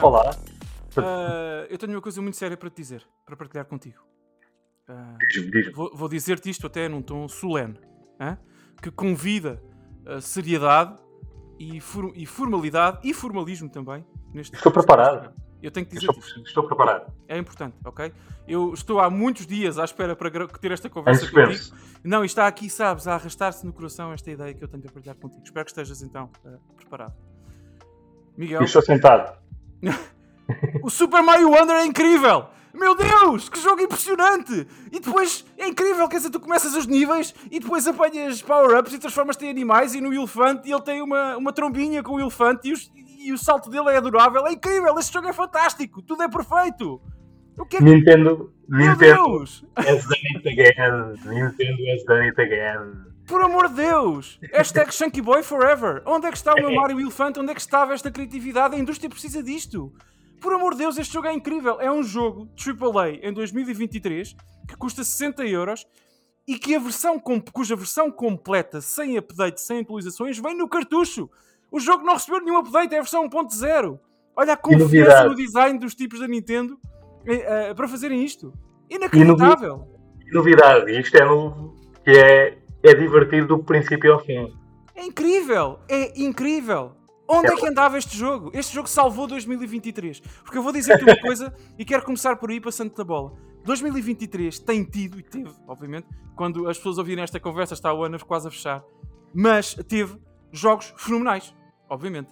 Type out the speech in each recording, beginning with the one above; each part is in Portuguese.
falar. Uh, eu tenho uma coisa muito séria para te dizer, para partilhar contigo. Uh, Diz-me, diz-me. vou, vou dizer-te isto até num tom solene, que convida a seriedade e, for- e formalidade e formalismo também. Neste Estou preparado. Eu tenho que dizer Estou, estou preparado. É importante, ok? Eu estou há muitos dias à espera para gra- ter esta conversa suspense. contigo. Não, e está aqui, sabes, a arrastar-se no coração esta ideia que eu tenho a partilhar contigo. Espero que estejas então uh, preparado. Miguel, Eu estou sentado. o Super Mario Wonder é incrível! Meu Deus, que jogo impressionante! E depois é incrível, quer dizer, tu começas os níveis e depois apanhas power-ups e transformas-te em animais e no elefante e ele tem uma, uma trombinha com o elefante e, os- e o salto dele é adorável. É incrível, este jogo é fantástico, tudo é perfeito! O que é que. Nintendo, Meu Nintendo Deus! again. Nintendo it again. Por amor de Deus! Hashtag Chunky Boy Forever! Onde é que está o meu Mario Elefante? Onde é que estava esta criatividade? A indústria precisa disto! Por amor de Deus, este jogo é incrível! É um jogo AAA em 2023 que custa 60 euros e que a versão cuja versão completa, sem update, sem atualizações, vem no cartucho! O jogo não recebeu nenhum update, é a versão 1.0! Olha a confiança no design dos tipos da Nintendo eh, eh, para fazerem isto! Inacreditável! E novidade, isto é novo, que é, é divertido do princípio ao fim. É incrível! É incrível! Onde É é que andava este jogo? Este jogo salvou 2023. Porque eu vou dizer-te uma coisa e quero começar por aí passando da bola. 2023 tem tido, e teve, obviamente, quando as pessoas ouvirem esta conversa, está o ano quase a fechar, mas teve jogos fenomenais, obviamente.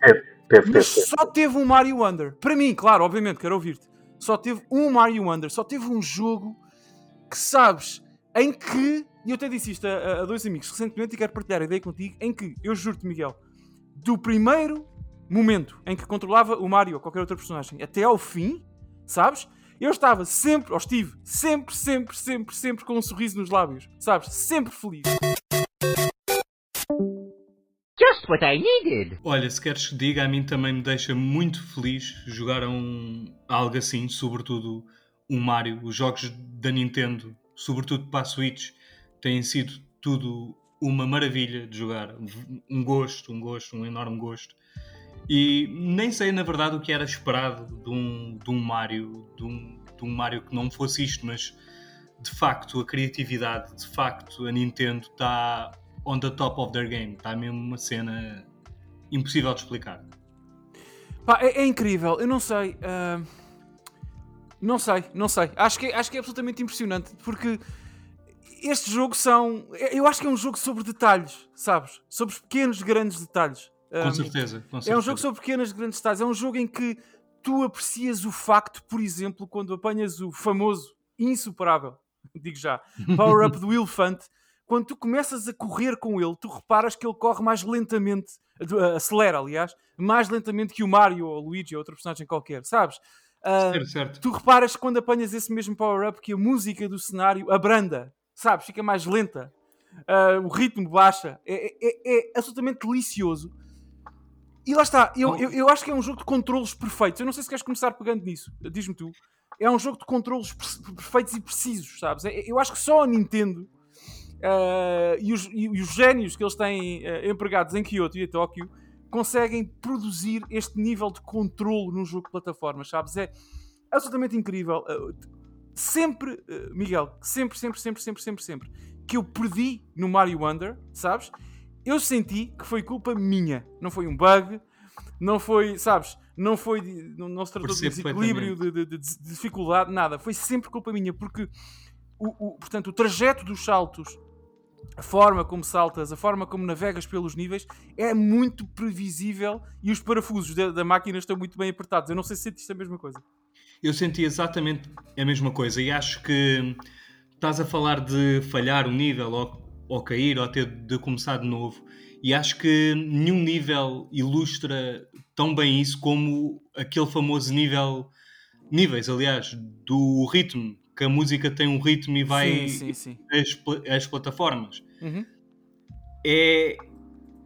Teve, Mas teve. só teve um Mario Wonder. Para mim, claro, obviamente, quero ouvir-te. Só teve um Mario Wonder. Só teve um jogo que sabes em que. E eu até disse isto a, a dois amigos recentemente e quero partilhar a ideia contigo. Em que, eu juro-te, Miguel, do primeiro momento em que controlava o Mario ou qualquer outra personagem até ao fim, sabes? Eu estava sempre, ou estive, sempre, sempre, sempre, sempre com um sorriso nos lábios, sabes? Sempre feliz. Just what I needed. Olha, se queres que diga, a mim também me deixa muito feliz jogar um, algo assim, sobretudo um Mario. Os jogos da Nintendo, sobretudo para a Switch, têm sido tudo uma maravilha de jogar. Um gosto, um gosto, um enorme gosto. E nem sei, na verdade, o que era esperado de um, de um Mario, de um, de um Mario que não fosse isto, mas de facto a criatividade, de facto a Nintendo está on the top of their game. Está mesmo uma cena impossível de explicar. Pá, é, é incrível, eu não sei. ah, não sei, não sei. Acho que, é- acho que é absolutamente impressionante porque este jogo são. Eu acho que é um jogo sobre detalhes, sabes? Sobre os pequenos, grandes detalhes. Com Ah, certeza. Com é um certeza. jogo sobre pequenos, grandes detalhes. É um jogo em que tu aprecias o facto, por exemplo, quando apanhas o famoso, insuperável, digo já, power-up do elefante. Quando tu começas a correr com ele, tu reparas que ele corre mais lentamente, acelera, aliás, mais lentamente que o Mario ou o Luigi ou outro personagem qualquer, sabes? Ah, Certo, certo. tu reparas que quando apanhas esse mesmo power-up que a música do cenário abranda, sabes? Fica mais lenta, Ah, o ritmo baixa, é, é- é absolutamente delicioso. E lá está, eu, eu, eu acho que é um jogo de controlos perfeitos. Eu não sei se queres começar pegando nisso, diz-me tu. É um jogo de controlos per- perfeitos e precisos, sabes? É- Eu acho que só a Nintendo ah, e, os, e os génios que eles têm empregados em Kyoto e em Tóquio conseguem produzir este nível de controlo num jogo de plataformas, sabes? É absolutamente incrível. Uh, Sempre, uh, Miguel, sempre, sempre, sempre, sempre, sempre, sempre que eu perdi no Mario Wonder, sabes? Eu senti que foi culpa minha. Não foi um bug, não foi, sabes? Não foi, não, não se tratou de desequilíbrio, de, de- de- de dificuldade, nada. Foi sempre culpa minha, porque o, o- portanto, o trajeto dos saltos, a forma como saltas, a forma como navegas pelos níveis é muito previsível e os parafusos da, da máquina estão muito bem apertados. Eu não sei se sentiste a mesma coisa. Eu senti exatamente a mesma coisa e acho que estás a falar de falhar um nível ou, ou cair ou ter de começar de novo e acho que nenhum nível ilustra tão bem isso como aquele famoso nível níveis, aliás, do ritmo que a música tem um ritmo e vai Sim, sim, sim. As, pla- as plataformas Uhum. é,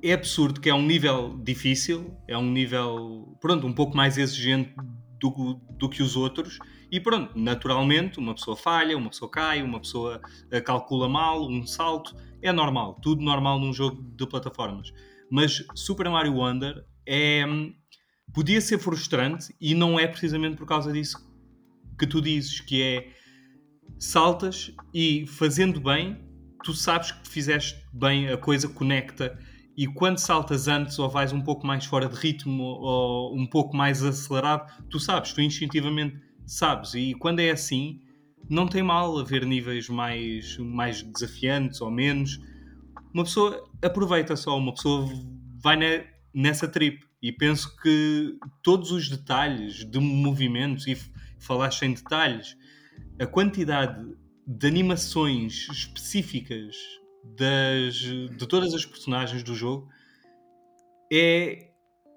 é absurdo que é um nível difícil, é um nível, pronto, um pouco mais exigente do, do que os outros. E pronto, naturalmente, uma pessoa falha, uma pessoa cai, uma pessoa eh, calcula mal, um salto, é normal, tudo normal num jogo de plataformas. Mas Super Mario Wonder é, podia ser frustrante e não é precisamente por causa disso que tu dizes, que é saltas e fazendo bem, tu sabes que fizeste bem, a coisa conecta e quando saltas antes ou vais um pouco mais fora de ritmo ou um pouco mais acelerado, tu sabes, tu instintivamente sabes. E quando é assim, não tem mal haver níveis mais, mais desafiantes ou menos. Uma pessoa aproveita só, uma pessoa vai na, nessa trip. E penso que todos os detalhes de movimentos, e falaste em detalhes, a quantidade de animações específicas das, de todas as personagens do jogo é,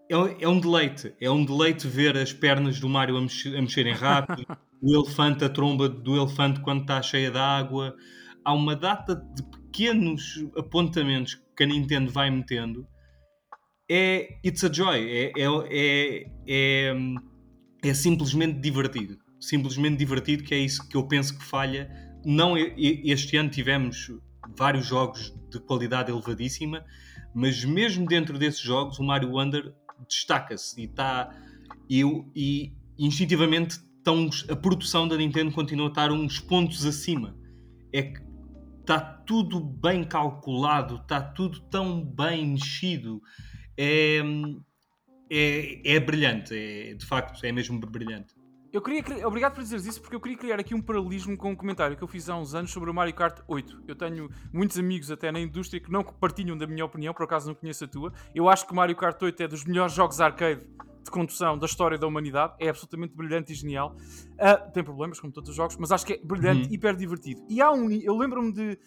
é, é, um deleite. É um deleite ver as pernas do Mario a, mexer, a mexerem rápido, o elefante, a tromba do elefante quando está cheia de água. Há uma data de pequenos apontamentos que a Nintendo vai metendo. É It's a Joy. É, é, é, é, é simplesmente divertido. Simplesmente divertido, que é isso que eu penso que falha. Não, este ano tivemos vários jogos de qualidade elevadíssima, mas mesmo dentro desses jogos, o Mario Wonder destaca-se e está. E, e instintivamente tão, a produção da Nintendo continua a estar uns pontos acima. É que está tudo bem calculado, está tudo tão bem mexido. É, é, é brilhante, é, de facto, é mesmo brilhante. Eu queria, obrigado por dizeres isso, porque eu queria criar aqui um paralelismo com um comentário que eu fiz há uns anos sobre o Mario Kart 8. Eu tenho muitos amigos até na indústria que não partilham da minha opinião, por acaso não conheço a tua. Eu acho que o Mario Kart 8 é dos melhores jogos arcade de condução da história da humanidade. É absolutamente brilhante e genial. Uh, tem problemas, como todos os jogos, mas acho que é brilhante, uhum. hiper divertido. E há um. Eu lembro-me de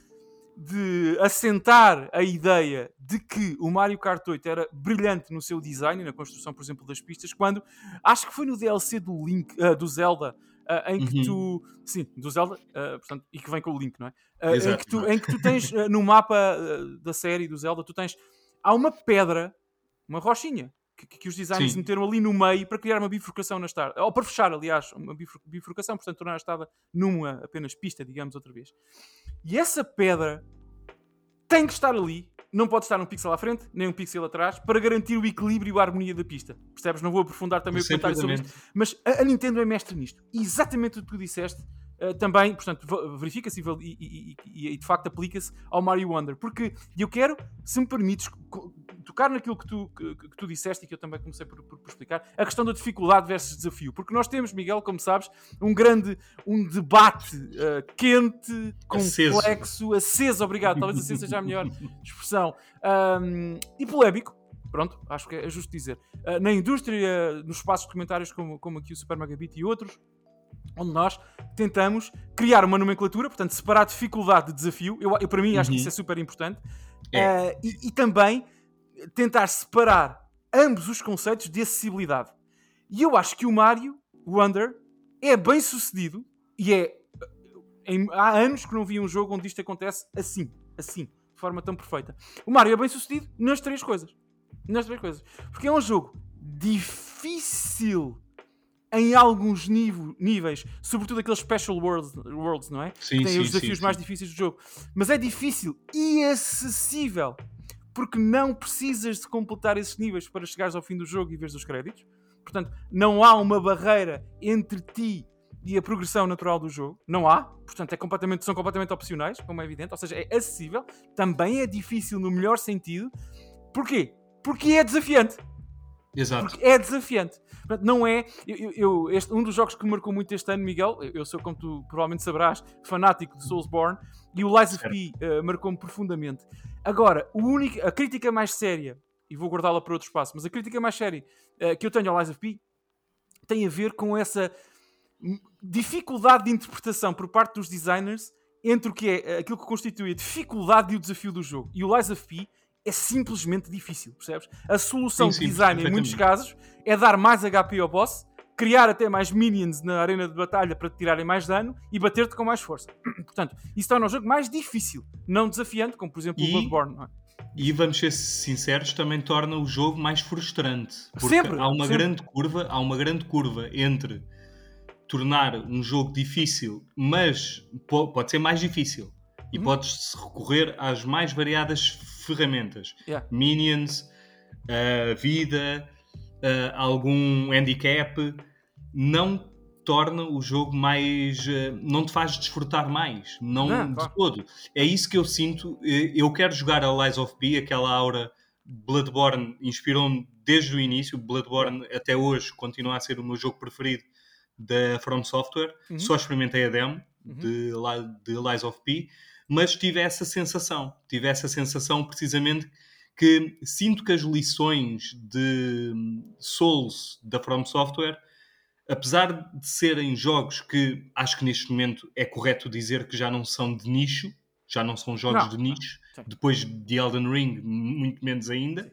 de assentar a ideia de que o Mario Kart 8 era brilhante no seu design, na construção, por exemplo, das pistas, quando acho que foi no DLC do Link, uh, do Zelda, uh, em que uhum. tu. Sim, do Zelda, uh, portanto, e que vem com o Link, não é? Em que, tu, em, que tu, tens no mapa da série do Zelda, tu tens. Há uma pedra, uma rochinha, que, que, os designers Sim. meteram ali no meio para criar uma bifurcação na estrada. Ou para fechar, aliás, uma bifurcação, portanto, tornar a estrada numa apenas pista, digamos, outra vez. E essa pedra tem que estar ali. Não pode estar um pixel à frente, nem um pixel atrás, para garantir o equilíbrio e a harmonia da pista. Percebes? Não vou aprofundar também o comentário sobre isto. Mas a, a Nintendo é mestre nisto. E exatamente o que tu disseste Uh, também, portanto, verifica-se e, e, e, e, de facto aplica-se ao Mario Wonder. Porque eu quero, se me permites, tocar naquilo que tu, que, que, tu disseste e que eu também comecei por, por, por, explicar, a questão da dificuldade versus desafio. Porque nós temos, Miguel, como sabes, um grande um debate uh, quente, complexo, aceso. aceso, obrigado, talvez aceso seja a melhor expressão, um, e polémico. Pronto, acho que é justo dizer. Uh, na indústria, nos espaços de comentários como, como aqui o Super Megabit e outros, onde nós tentamos criar uma nomenclatura, portanto, separar dificuldade de desafio. Eu, eu para mim, acho que isso é uhum. super importante. É. Uh, e, e, também tentar separar ambos os conceitos de acessibilidade. E eu acho que o Mario Wonder é bem sucedido e é. Em, há anos que não vi um jogo onde isto acontece assim, assim, de forma tão perfeita. O Mario é bem sucedido nas três coisas. Nas três coisas. Porque é um jogo difícil em alguns níveis, sobretudo aqueles special worlds, worlds não é? Sim, Tem sim, os desafios sim, mais difíceis do jogo. Mas é difícil e acessível porque não precisas de completar esses níveis para chegares ao fim do jogo e veres os créditos. Portanto, não há uma barreira entre ti e a progressão natural do jogo. Não há. Portanto, é completamente, são completamente opcionais, como é evidente. Ou seja, é acessível. Também é difícil no melhor sentido. Porquê? Porque é desafiante. Exato. Porque é desafiante. Portanto, não é. Eu, eu, este, um dos jogos que me marcou muito este ano, Miguel, eu sou, como tu provavelmente saberás, fanático de Soulsborne, e o Lies of P uh, marcou-me profundamente. Agora, o único, a crítica mais séria, e vou guardá-la para outro espaço, mas a crítica mais séria uh, que eu tenho ao Lies of P tem a ver com essa dificuldade de interpretação por parte dos designers entre o que é eh, aquilo que constitui a dificuldade e o desafio do jogo. E o Lies of P é simplesmente difícil, percebes? A solução sim, sim, de design, em muitos casos, é dar mais HP ao boss, criar até mais minions na arena de batalha para te tirarem mais dano e bater-te com mais força. Portanto, isso torna o jogo mais difícil, não desafiante, como por exemplo e... o Bloodborne. Não é? E vamos ser sinceros, também torna o jogo mais frustrante. Porque sempre, há uma sempre. grande curva, há uma grande curva entre tornar um jogo difícil, mas pode ser mais difícil. E uhum. podes recorrer às mais variadas ferramentas. Yeah. Minions, uh, vida, uh, algum handicap, não torna o jogo mais. Uh, não te faz desfrutar mais. Não, de claro. todo. É isso que eu sinto. Eh, Eu quero jogar a Lies of P, aquela aura Bloodborne inspirou-me desde o início. Bloodborne até hoje continua a ser o meu jogo preferido da From Software. Uhum. Só experimentei a demo Uhum. de, de Lies of P, mas tive essa sensação. Tive essa sensação precisamente que sinto que as lições de Souls da From Software, apesar de serem jogos que acho que neste momento é correto dizer que já não são de nicho, já não são jogos Não, de nicho, depois de Elden Ring, muito menos ainda.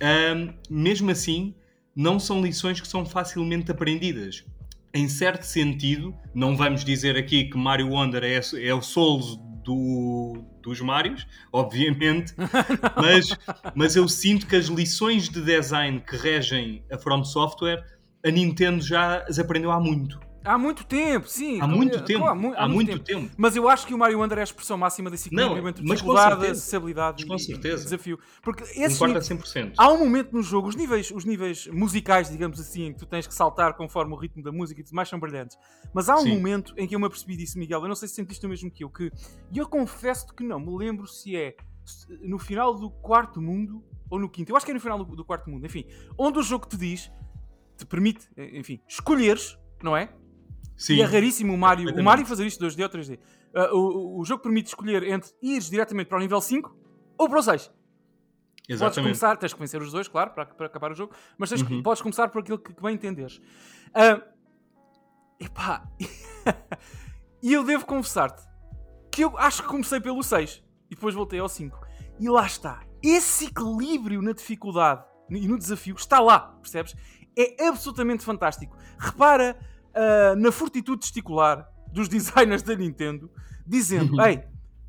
Ahm, mesmo assim, não são lições que são facilmente aprendidas. Em certo sentido, não vamos dizer aqui que Mario Wonder é, é o Souls do, dos Marios, obviamente, mas, mas eu sinto que as lições de design que regem a From Software, a Nintendo já as aprendeu há muito. Há muito tempo, sim. Há muito tempo. claro, mu- Há muito tempo. Mas eu acho que o Mario Wonder é a expressão máxima desse equilíbrio entre dificuldade, certeza. acessibilidade com e- e certeza. desafio. Porque esse nível- 100%. há um momento no jogo, os níveis, os níveis musicais, digamos assim, que tu tens que saltar conforme o ritmo da música e tudo mais são brilhantes. Mas há um Sim. momento em que eu me apercebi disso, Miguel. Eu não sei se sentiste o mesmo que eu. Que, e eu confesso que não me lembro se é no final do quarto mundo ou no quinto. Eu acho que é no final do, do quarto mundo. Enfim, onde o jogo te diz, te permite, enfim, escolheres, não é? Sim. E é raríssimo o Mario, o. Mario fazer isto 2D ou 3D. Uh, o, o jogo permite escolher entre ires diretamente para o nível 5 ou para o 6. Podes Exatamente. começar, tens que vencer os dois, claro, para, para acabar o jogo, mas tens Uhum. podes começar por aquilo que, que bem entenderes. Ah, epá, e eu devo confessar-te que eu acho que comecei pelo 6 e depois voltei ao 5. E lá está. Esse equilíbrio na dificuldade e no desafio está lá, percebes? É absolutamente fantástico. Repara ah, na fortitude testicular dos designers da Nintendo, dizendo: Uhum. Ei,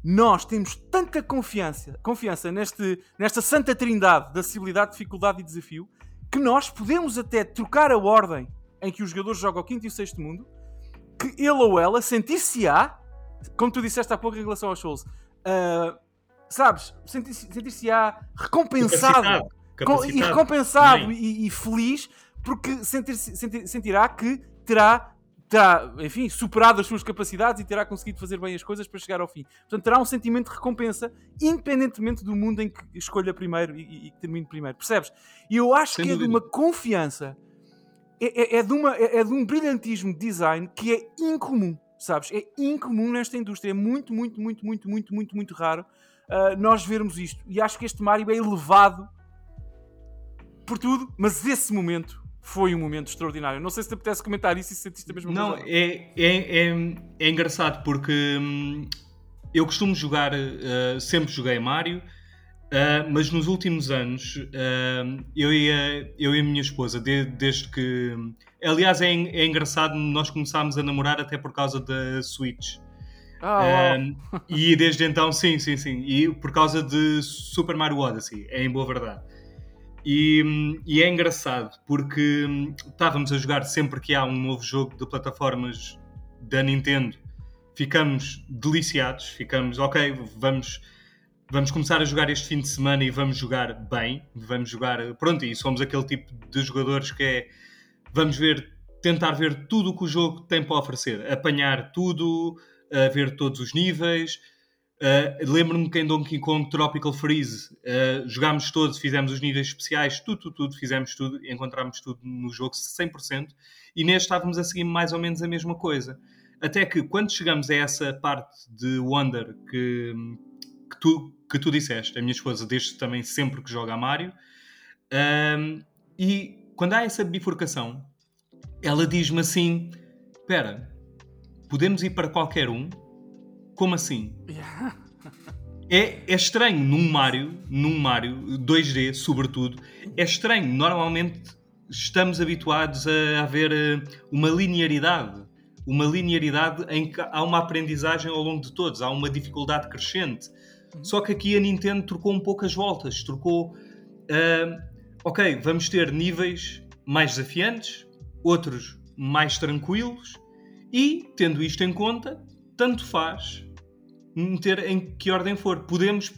nós temos tanta confiança, confiança neste, nesta santa trindade de acessibilidade, dificuldade e desafio, que nós podemos até trocar a ordem em que o jogador joga o quinto e o sexto mundo, que ele ou ela sentir-se-á, como tu disseste há pouco em relação aos Souls, ah, sabes, sentir-se- sentir-se-á recompensado Capacidade. com- e recompensado e, e feliz porque sentir, sentir- sentirá que terá, terá, enfim, superado as suas capacidades e terá conseguido fazer bem as coisas para chegar ao fim. Portanto, terá um sentimento de recompensa, independentemente do mundo em que escolha primeiro e, e- que termine primeiro. Percebes? E eu acho Sem que é de dúvida. uma confiança, é, é- é de uma, é, é de um brilhantismo de design que é incomum. Sabes? É incomum nesta indústria. É muito, muito, muito, muito, muito, muito, muito raro ah, nós vermos isto. E acho que este Mario é elevado por tudo, mas esse momento foi um momento extraordinário. Não sei se te apetece comentar isso e se sentiste a mesma Não, coisa. é, é, é, é engraçado porque hum, eu costumo jogar, uh, sempre joguei Mario, uh, mas nos últimos anos uh, eu, e a, eu e a minha esposa, de- desde que. Aliás, é, é engraçado, nós começámos a namorar até por causa da Switch. Ah. Um, e desde então, sim, sim, sim. E por causa de Super Mario Odyssey, é em boa verdade. E, e é engraçado porque hum, estávamos a jogar sempre que há um novo jogo de plataformas da Nintendo, ficamos deliciados, ficamos, ok, vamos, vamos começar a jogar este fim de semana e vamos jogar bem, vamos jogar, pronto, e somos aquele tipo de jogadores que é, vamos ver, tentar ver tudo o que o jogo tem para oferecer, apanhar tudo, ver todos os níveis. Uh, Lembro-me que em Donkey Kong Tropical Freeze uh, jogámos todos, fizemos os níveis especiais, tudo, tudo, tudo, fizemos tudo, encontramos tudo no jogo 100%, e neste estávamos a seguir mais ou menos a mesma coisa. Até que quando chegamos a essa parte de Wonder que, que, tu, que tu disseste, a minha esposa desde também sempre que joga a Mario, um, e quando há essa bifurcação, ela diz-me assim: Espera, podemos ir para qualquer um? Como assim? É, é estranho num Mario, num Mario 2D, sobretudo, é estranho. Normalmente estamos habituados a, a ver eh, uma linearidade, uma linearidade em que há uma aprendizagem ao longo de todos, há uma dificuldade crescente. Só que aqui a Nintendo trocou um pouco as voltas, trocou. ah, ok, vamos ter níveis mais desafiantes, outros mais tranquilos, e tendo isto em conta, tanto faz meter em que ordem for. Podemos,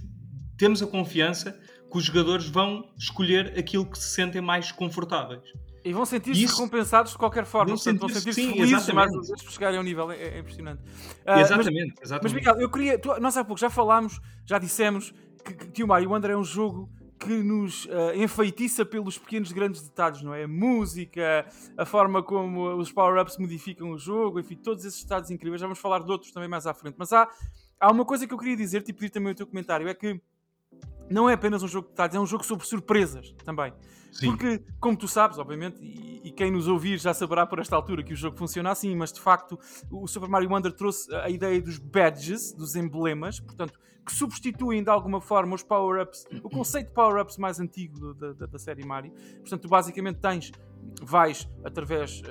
temos a confiança que os jogadores vão escolher aquilo que se sentem mais confortáveis. E vão sentir-se Isso- recompensados de qualquer forma. Vão Portanto, sentir-se- sim, felizes mais exatamente. uma vez por chegarem ao nível. É, é impressionante. Mas- exatamente, Mas, exatamente. Miguel, eu queria. tu- nós há pouco já falámos, já dissemos que, que, que o Mario Wonder é um jogo que nos ah, enfeitiça pelos pequenos grandes detalhes, não é? A música, a forma como os power-ups modificam o jogo, enfim, todos esses detalhes incríveis. Já vamos falar de outros também mais à frente. Mas há, há uma coisa que eu queria dizer-te e pedir também o teu comentário: é que não é apenas um jogo de detalhes, é um jogo sobre surpresas também. Sim. Porque, como tu sabes, obviamente, e, e quem nos ouvir já saberá por esta altura que o jogo funciona assim, mas de facto o Super Mario Wonder trouxe a ideia dos badges, dos emblemas, portanto, que substituem de alguma forma os power-ups, o conceito de power-ups mais antigo da, da- da série Mario. Portanto, tu basicamente tens, vais através,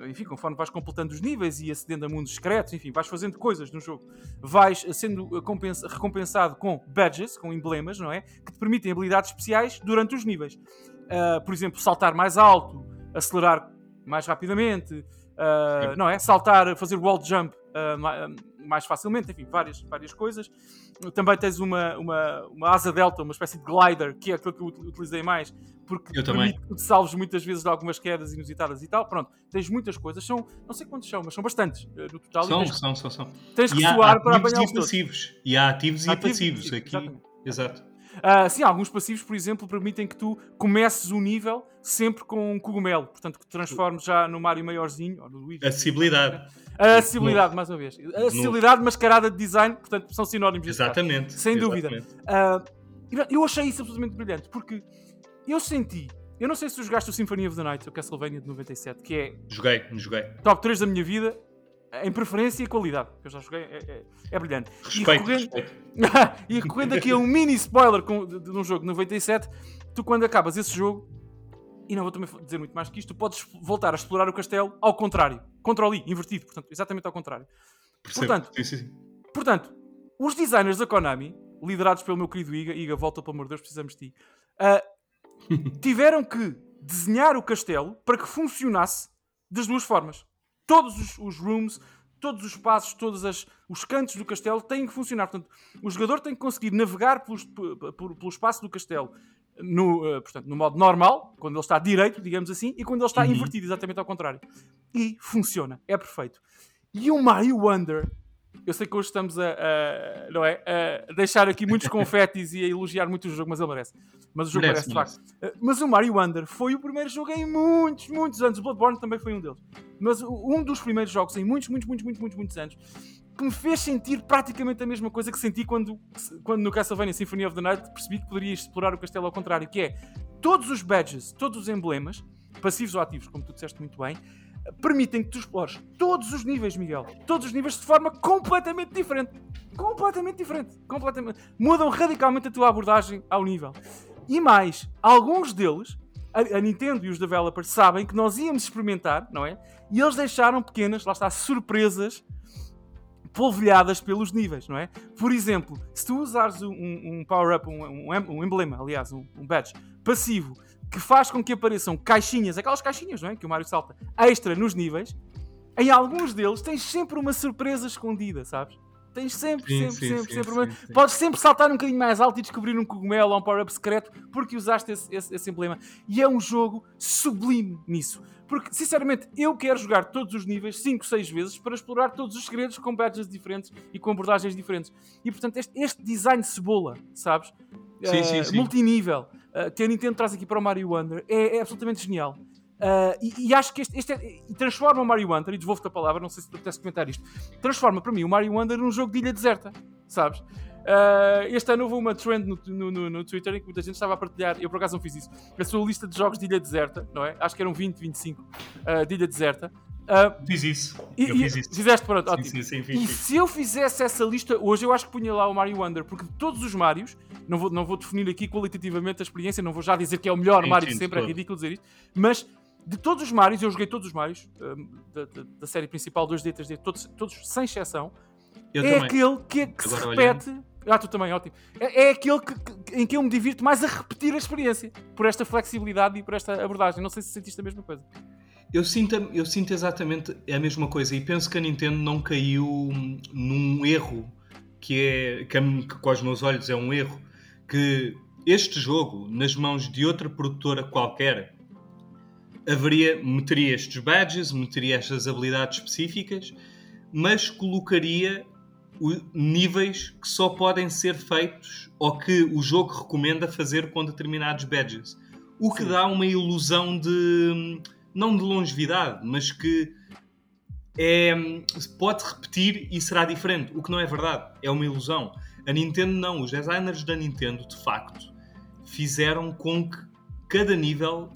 eh, enfim, conforme vais completando os níveis e acedendo a mundos secretos, enfim, vais fazendo coisas no jogo, vais sendo compensa- recompensado com badges, com emblemas, não é? Que te permitem habilidades especiais durante os níveis. Uh, por exemplo, saltar mais alto, acelerar mais rapidamente, uh, não é? Saltar, fazer wall jump uh, mais facilmente, enfim, várias, várias coisas. Também tens uma, uma, uma asa delta, uma espécie de glider, que é aquilo que eu ut- utilizei mais, porque Eu permite que te salves muitas vezes de algumas quedas inusitadas e tal. Pronto, tens muitas coisas, são, não sei quantos são, mas são bastantes uh, no total. São, tens, são, são, são. tens que há suar para apanhar os passivos. E há ativos e Ativos passivos aqui. exatamente. Exato. Ah, sim, alguns passivos, por exemplo, permitem que tu comeces o nível sempre com um cogumelo, portanto que te transformes já no Mario maiorzinho, ou no Luigi. Acessibilidade. A acessibilidade, mais uma vez. A acessibilidade mascarada de design, portanto, são sinónimos. Exatamente. Sem dúvida. exatamente. E eu achei isso absolutamente brilhante, porque eu senti, eu não sei se tu jogaste o Symphony of the Night, o Castlevania de 97, que é Joguei, joguei. top 3 da minha vida, em preferência e qualidade, que eu já joguei, é, é- é brilhante. E Respeito, recorrendo- respeito. e recorrendo aqui a um mini spoiler com, de, de um jogo de 97, tu quando acabas esse jogo, e não vou também dizer muito mais que isto, tu podes voltar a explorar o castelo ao contrário. Control I, invertido, portanto, exatamente ao contrário. Percebo. Portanto, Sim, sim, sim. Portanto, os designers da Konami, liderados pelo meu querido Iga, Iga, volta pelo amor de Deus, precisamos de ti, ah, tiveram que desenhar o castelo para que funcionasse das duas formas. Todos os, os rooms, todos os espaços, todos as- os cantos do castelo têm que funcionar. Portanto, o jogador tem que conseguir navegar pelos- pelo espaço do castelo no, ah, portanto, no modo normal, quando ele está direito, digamos assim, e quando ele está Uhum. invertido, exatamente ao contrário. E funciona, é perfeito. E o Mario Wonder eu sei que hoje estamos a, a- não é, a deixar aqui muitos confetes e a elogiar muito o jogo, mas ele merece. Mas o jogo merece, Merece, de facto. Uh, Mas o Mario Wonder foi o primeiro jogo em muitos, muitos anos. O Bloodborne também foi um deles. Mas um dos primeiros jogos em muitos, muitos, muitos, muitos, muitos, muitos anos que me fez sentir praticamente a mesma coisa que senti quando, quando no Castlevania Symphony of the Night percebi que poderia explorar o castelo ao contrário, que é todos os badges, todos os emblemas, passivos ou ativos, como tu disseste muito bem, permitem que tu explores todos os níveis, Miguel. Todos os níveis de forma completamente diferente. Completamente diferente. Completamente. Mudam radicalmente a tua abordagem ao nível. E mais, alguns deles, a, a Nintendo e os developers sabem que nós íamos experimentar, não é? E eles deixaram pequenas, lá está, surpresas polvilhadas pelos níveis, não é? Por exemplo, se tu usares um, um power-up, um, um um emblema, aliás, um, um badge passivo, que faz com que apareçam caixinhas, aquelas caixinhas, não é? Que o Mario salta, extra nos níveis, em alguns deles tens sempre uma surpresa escondida, sabes? Tens sempre, Sim, sempre, sim, sempre, sim, sempre sim. Podes sempre saltar um bocadinho mais alto e descobrir um cogumelo ou um power-up secreto porque usaste esse, esse- esse emblema. E é um jogo sublime nisso. Porque, sinceramente, eu quero jogar todos os níveis 5, 6 vezes para explorar todos os segredos com badges diferentes e com abordagens diferentes. E, portanto, este, este design de cebola, sabes? Sim, Eh, sim, sim. Multinível, eh, que a Nintendo traz aqui para o Mario Wonder, é, é absolutamente genial. Uh, e, e acho que este, este é- e transforma o Mario Wonder, e devolvo-te a palavra, não sei se tu pudesse comentar isto, transforma para mim o Mario Wonder num jogo de ilha deserta, sabes? Uh, este ano houve uma trend no, no, no- no Twitter em que muita gente estava a partilhar, eu por acaso não fiz isso, a sua lista de jogos de ilha deserta, não é? Acho que eram 20, 25 uh, de ilha deserta. Uh, Fiz isso. e, eu e- fiz isso. Fizeste, pronto, Sim, ótimo. sim, sim, E fiz, fiz. se eu fizesse essa lista hoje, eu acho que punha lá o Mario Wonder, porque de todos os Marios, não vou, não vou definir aqui qualitativamente a experiência, não vou já dizer que é o melhor Mario de sempre, é todo. ridículo dizer isto, mas de todos os Marios, eu joguei todos os Marios hum, da, da- da série principal 2D, 3D, todos, todos sem exceção, Eu é também. aquele que, que se repete. Ah, tu também, ótimo. É, é aquele que- que- em que eu me divirto mais a repetir a experiência, por esta flexibilidade e por esta abordagem. Não sei se sentiste a mesma coisa. Eu sinto, eu sinto exatamente a mesma coisa e penso que a Nintendo não caiu num erro que é que, que com os meus olhos é um erro que este jogo nas mãos de outra produtora qualquer, haveria, meteria estes badges, meteria estas habilidades específicas, mas colocaria o- níveis que só podem ser feitos ou que o jogo recomenda fazer com determinados badges. O que Sim. dá uma ilusão de não de longevidade, mas que é, pode repetir e será diferente. O que não é verdade, é uma ilusão. A Nintendo não, os designers da Nintendo de facto fizeram com que cada nível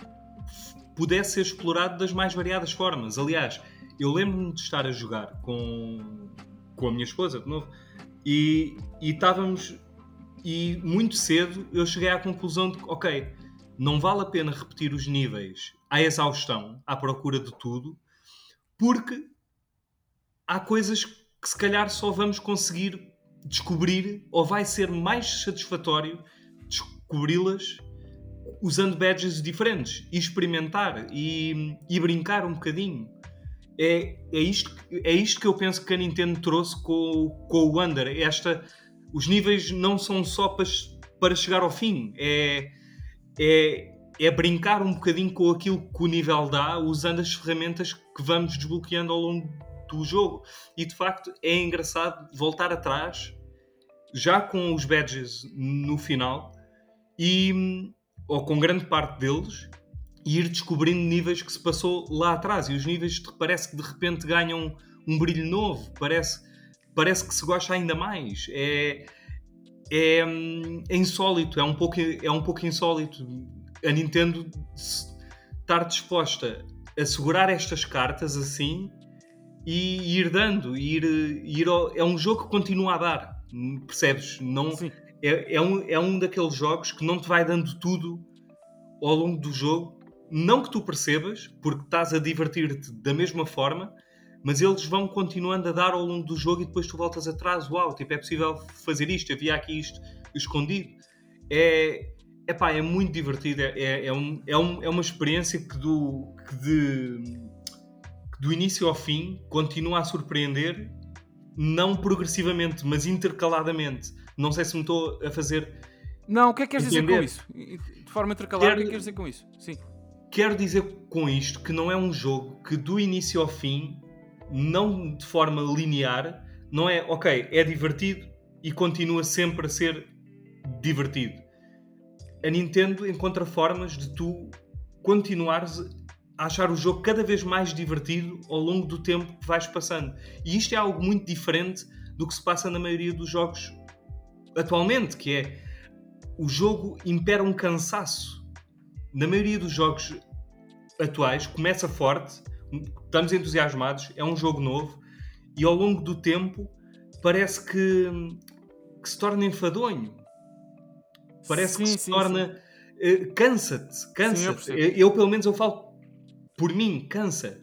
pudesse ser explorado das mais variadas formas. Aliás, eu lembro-me de estar a jogar com, com a minha esposa, de novo, e, e estávamos. E muito cedo eu cheguei à conclusão de que, ok, não vale a pena repetir os níveis à exaustão, à procura de tudo, porque há coisas que se calhar só vamos conseguir descobrir ou vai ser mais satisfatório descobri-las usando badges diferentes e experimentar e, e brincar um bocadinho. É, é, isto, é isto que eu penso que a Nintendo trouxe com, com o Wonder. Esta, os níveis não são só para, para chegar ao fim, é, é, é brincar um bocadinho com aquilo que o nível dá usando as ferramentas que vamos desbloqueando ao longo do jogo. E de facto é engraçado voltar atrás, já com os badges no final, e, ou com grande parte deles, e ir descobrindo níveis que se passou lá atrás. E os níveis parece que de repente ganham um brilho novo, parece, parece que se gosta ainda mais. É, é, é insólito, é um, pouco, é um pouco insólito. A Nintendo estar disposta a segurar estas cartas assim e ir dando, ir, ir é um jogo que continua a dar, percebes? Não, Sim. É, é, um, é um daqueles jogos que não te vai dando tudo ao longo do jogo. Não que tu percebas, porque estás a divertir-te da mesma forma, mas eles vão continuando a dar ao longo do jogo e depois tu voltas atrás. Uau, tipo, é possível fazer isto, havia aqui isto escondido. É, epá, é muito divertido, é, é, é, um, é, um- é uma experiência que do, que de, que do início ao fim continua a surpreender, não progressivamente, mas intercaladamente. Não sei se me estou a fazer Não, o que é que queres dizer com Entender. isso? De forma intercalada, o que é Quero- que queres dizer com isso? Sim. Quero dizer com isto que não é um jogo que do início ao fim, não de forma linear, não é ok, é divertido e continua sempre a ser divertido. A Nintendo encontra formas de tu continuares a achar o jogo cada vez mais divertido ao longo do tempo que vais passando. E isto é algo muito diferente do que se passa na maioria dos jogos atualmente, que é o jogo impera um cansaço. Na maioria dos jogos atuais começa forte, estamos entusiasmados, é um jogo novo e ao longo do tempo parece que, que se torna enfadonho. Parece que Sim, se sim, torna. eh, cansa-te, cansa-te. eu, eu, pelo menos, eu falo por mim, cansa.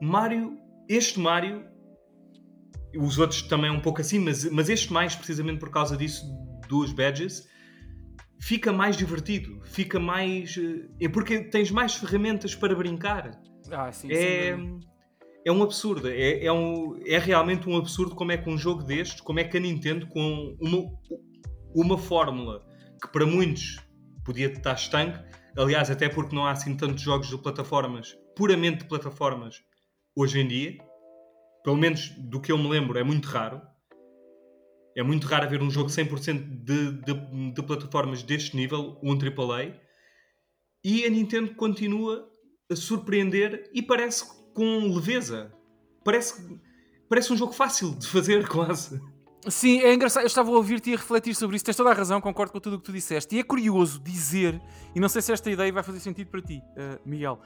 Mario, este Mario, os outros também um pouco assim, mas, mas este mais precisamente por causa disso, dos badges, fica mais divertido, fica mais. eh, É porque tens mais ferramentas para brincar. Ah, sim, É, dúvida. é um absurdo. É, é, um, é realmente um absurdo como é que um jogo destes, como é que a Nintendo, com uma, uma fórmula que para muitos podia estar estanque, aliás, até porque não há assim tantos jogos de plataformas, puramente de plataformas, hoje em dia, pelo menos do que eu me lembro, é muito raro. É muito raro haver um jogo 100% de, de, de plataformas deste nível, um AAA. E a Nintendo continua a surpreender e parece com leveza. Parece, parece um jogo fácil de fazer, quase. Sim, é engraçado. Eu estava a ouvir-te e a refletir sobre isso. Tens toda a razão, concordo com tudo o que tu disseste. E é curioso dizer, e não sei se esta ideia vai fazer sentido para ti, eh, Miguel,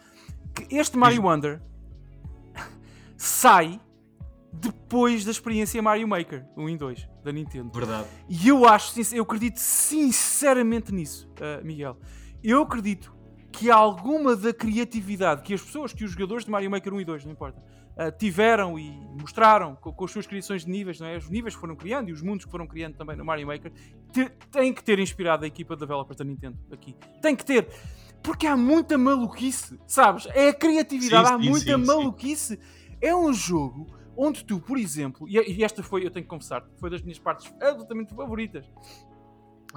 que este Mario Wonder sai depois da experiência Mario Maker 1 e 2 da Nintendo. Verdade. E eu acho, eu acredito sinceramente nisso, uh, Miguel. Eu acredito que alguma da criatividade que as pessoas, que os jogadores de Mario Maker 1 e 2, não importa, uh, tiveram e mostraram com, com as suas criações de níveis, não é? Os níveis que foram criando e os mundos que foram criando também no Mario Maker, te- têm que ter inspirado a equipa de developers da Nintendo aqui. Tem que ter. Porque há muita maluquice, sabes? É a criatividade, Sim, há sim, muita sim. maluquice. É um jogo onde tu, por exemplo, e esta foi, eu tenho que confessar, foi das minhas partes absolutamente favoritas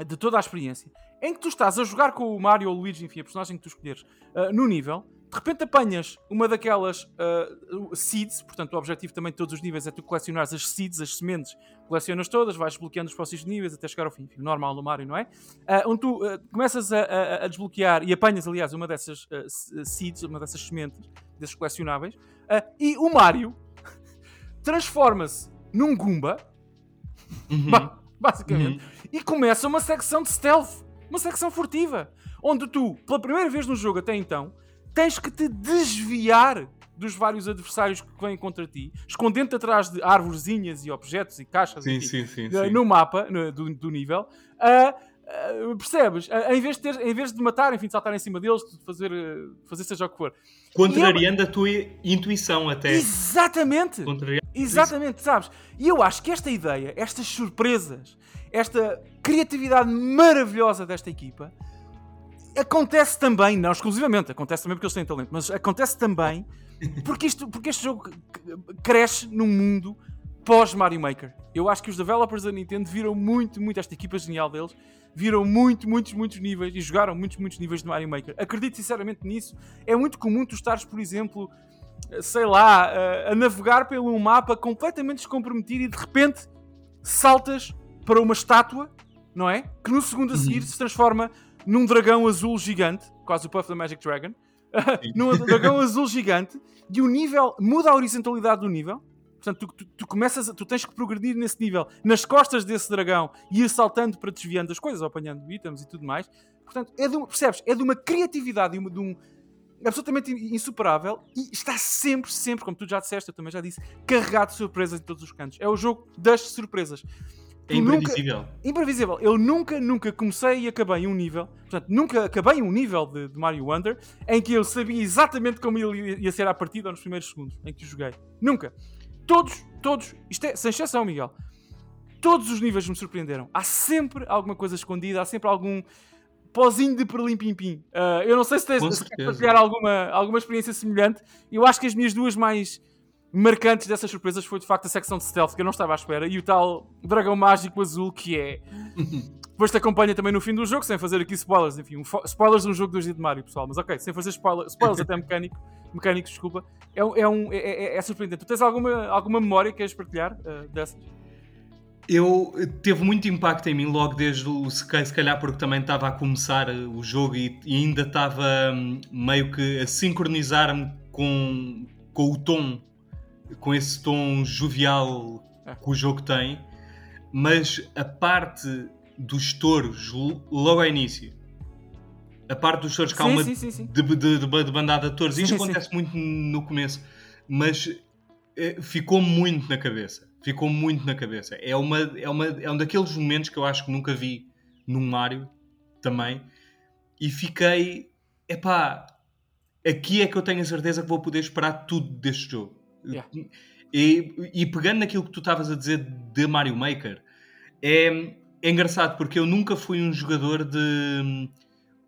de toda a experiência, em que tu estás a jogar com o Mario ou o Luigi, enfim, a personagem que tu escolheres, uh, no nível, de repente apanhas uma daquelas uh, seeds, portanto o objetivo também de todos os níveis é tu colecionares as seeds, as sementes, colecionas todas, vais desbloqueando os próximos níveis até chegar ao fim, enfim, normal no Mario, não é? Uh, onde tu uh, começas a, a, a, desbloquear e apanhas, aliás, uma dessas seeds, uma dessas sementes, desses colecionáveis, e o Mario transforma-se num Goomba, Uhum. basicamente, uhum. e começa uma secção de stealth, uma secção furtiva, onde tu, pela primeira vez no jogo até então, tens que te desviar dos vários adversários que vêm contra ti, escondendo-te atrás de árvorezinhas e objetos e caixas sim, aqui, sim, sim, uh, no mapa no, do, do, nível. Uh, uh, percebes? em, vez de ter, em vez de matar, enfim, de saltar em cima deles, de fazer, fazer seja o que for. Contrariando eu... a tua intuição até. Exatamente! Exatamente, sabes? E eu acho que esta ideia, estas surpresas, esta criatividade maravilhosa desta equipa acontece também, não exclusivamente, acontece também porque eles têm talento, mas acontece também porque, isto, porque este jogo cresce num mundo pós Mario Maker. Eu acho que os developers da Nintendo viram muito, muito esta equipa genial deles, viram muito, muitos, muitos níveis e jogaram muitos, muitos níveis de Mario Maker. Acredito sinceramente nisso. É muito comum tu estares, por exemplo, sei lá, a, a navegar pelo mapa completamente descomprometido e de repente saltas para uma estátua, não é? Que no segundo a seguir uhum. se transforma num dragão azul gigante, quase o Puff da Magic Dragon, num dragão azul gigante, e o nível muda a horizontalidade do nível. Portanto, tu, tu, tu, começas, tu tens que progredir nesse nível, nas costas desse dragão, e ir saltando para desviando as coisas, apanhando itens e tudo mais. Portanto, é de percebes? É de uma criatividade e uma, de um absolutamente insuperável e está sempre, sempre, como tu já disseste, eu também já disse, carregado de surpresas em todos os cantos. É o jogo das surpresas. É imprevisível. Nunca, imprevisível. Eu nunca, nunca comecei e acabei um nível. Portanto, nunca acabei um nível de, de Mario Wonder em que eu sabia exatamente como ele ia ser à partida nos primeiros segundos em que joguei. Nunca. Todos, todos, isto é sem exceção, Miguel. Todos os níveis me surpreenderam. Há sempre alguma coisa escondida, há sempre algum pozinho de perlim-pim-pim. Uh, eu não sei se tens se partilhar alguma, alguma experiência semelhante. Eu acho que as minhas duas mais marcantes dessas surpresas foi de facto a secção de stealth que eu não estava à espera e o tal dragão mágico azul que é. Depois te acompanha também no fim do jogo, sem fazer aqui spoilers, enfim, um spoilers de um jogo 2D de Mario, pessoal, mas ok, sem fazer spoilers, spoilers até mecânico, mecânicos, desculpa, é, é, um, é, é, é, surpreendente. Tu tens alguma, alguma memória que queres partilhar uh, dessas? Eu teve muito impacto em mim logo desde o se calhar porque também estava a começar eh, o jogo e, e ainda estava hum, meio que a sincronizar-me com, com o tom com esse tom jovial é. que o jogo tem, mas a parte dos touros logo ao início, a parte dos touros que há uma sim, sim, sim. De, de, de, de, bandada de touros, isto acontece muito no começo, mas é, ficou muito na cabeça. Ficou muito na cabeça. É, uma, é, uma, é um daqueles momentos que eu acho que nunca vi num Mario também. E fiquei, epá, aqui é que eu tenho a certeza que vou poder esperar tudo deste jogo. Yeah. E, e, pegando naquilo que tu estavas a dizer de Mario Maker, é, é engraçado porque eu nunca fui um jogador de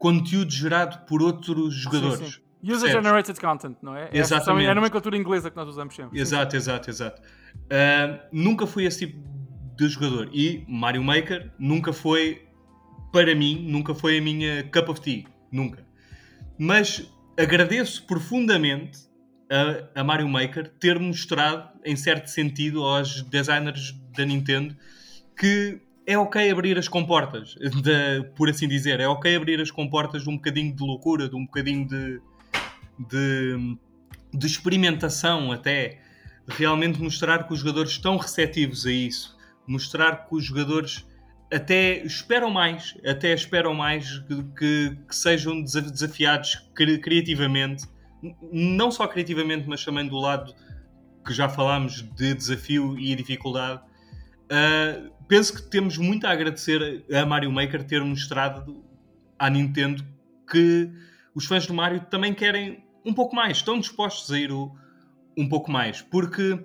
conteúdo gerado por outros jogadores. Sim, sim. User-generated content, não é? Exatamente. É a nomenclatura inglesa que nós usamos sempre. Exato, exato, exato. Uh, nunca fui esse tipo de jogador. E Mario Maker nunca foi, para mim, nunca foi a minha cup of tea. Nunca. Mas agradeço profundamente a, a, Mario Maker ter mostrado, em certo sentido, aos designers da Nintendo que é ok abrir as comportas, de, por assim dizer, é ok abrir as comportas de um bocadinho de loucura, de um bocadinho de, de, de experimentação até, realmente mostrar que os jogadores estão receptivos a isso, mostrar que os jogadores até esperam mais, até esperam mais que, que, sejam desafiados criativamente. Não só criativamente, mas também do lado que já falámos de desafio e dificuldade. Uh, penso que temos muito a agradecer a Mario Maker ter mostrado à Nintendo que os fãs do Mario também querem um pouco mais, estão dispostos a ir o, um pouco mais, porque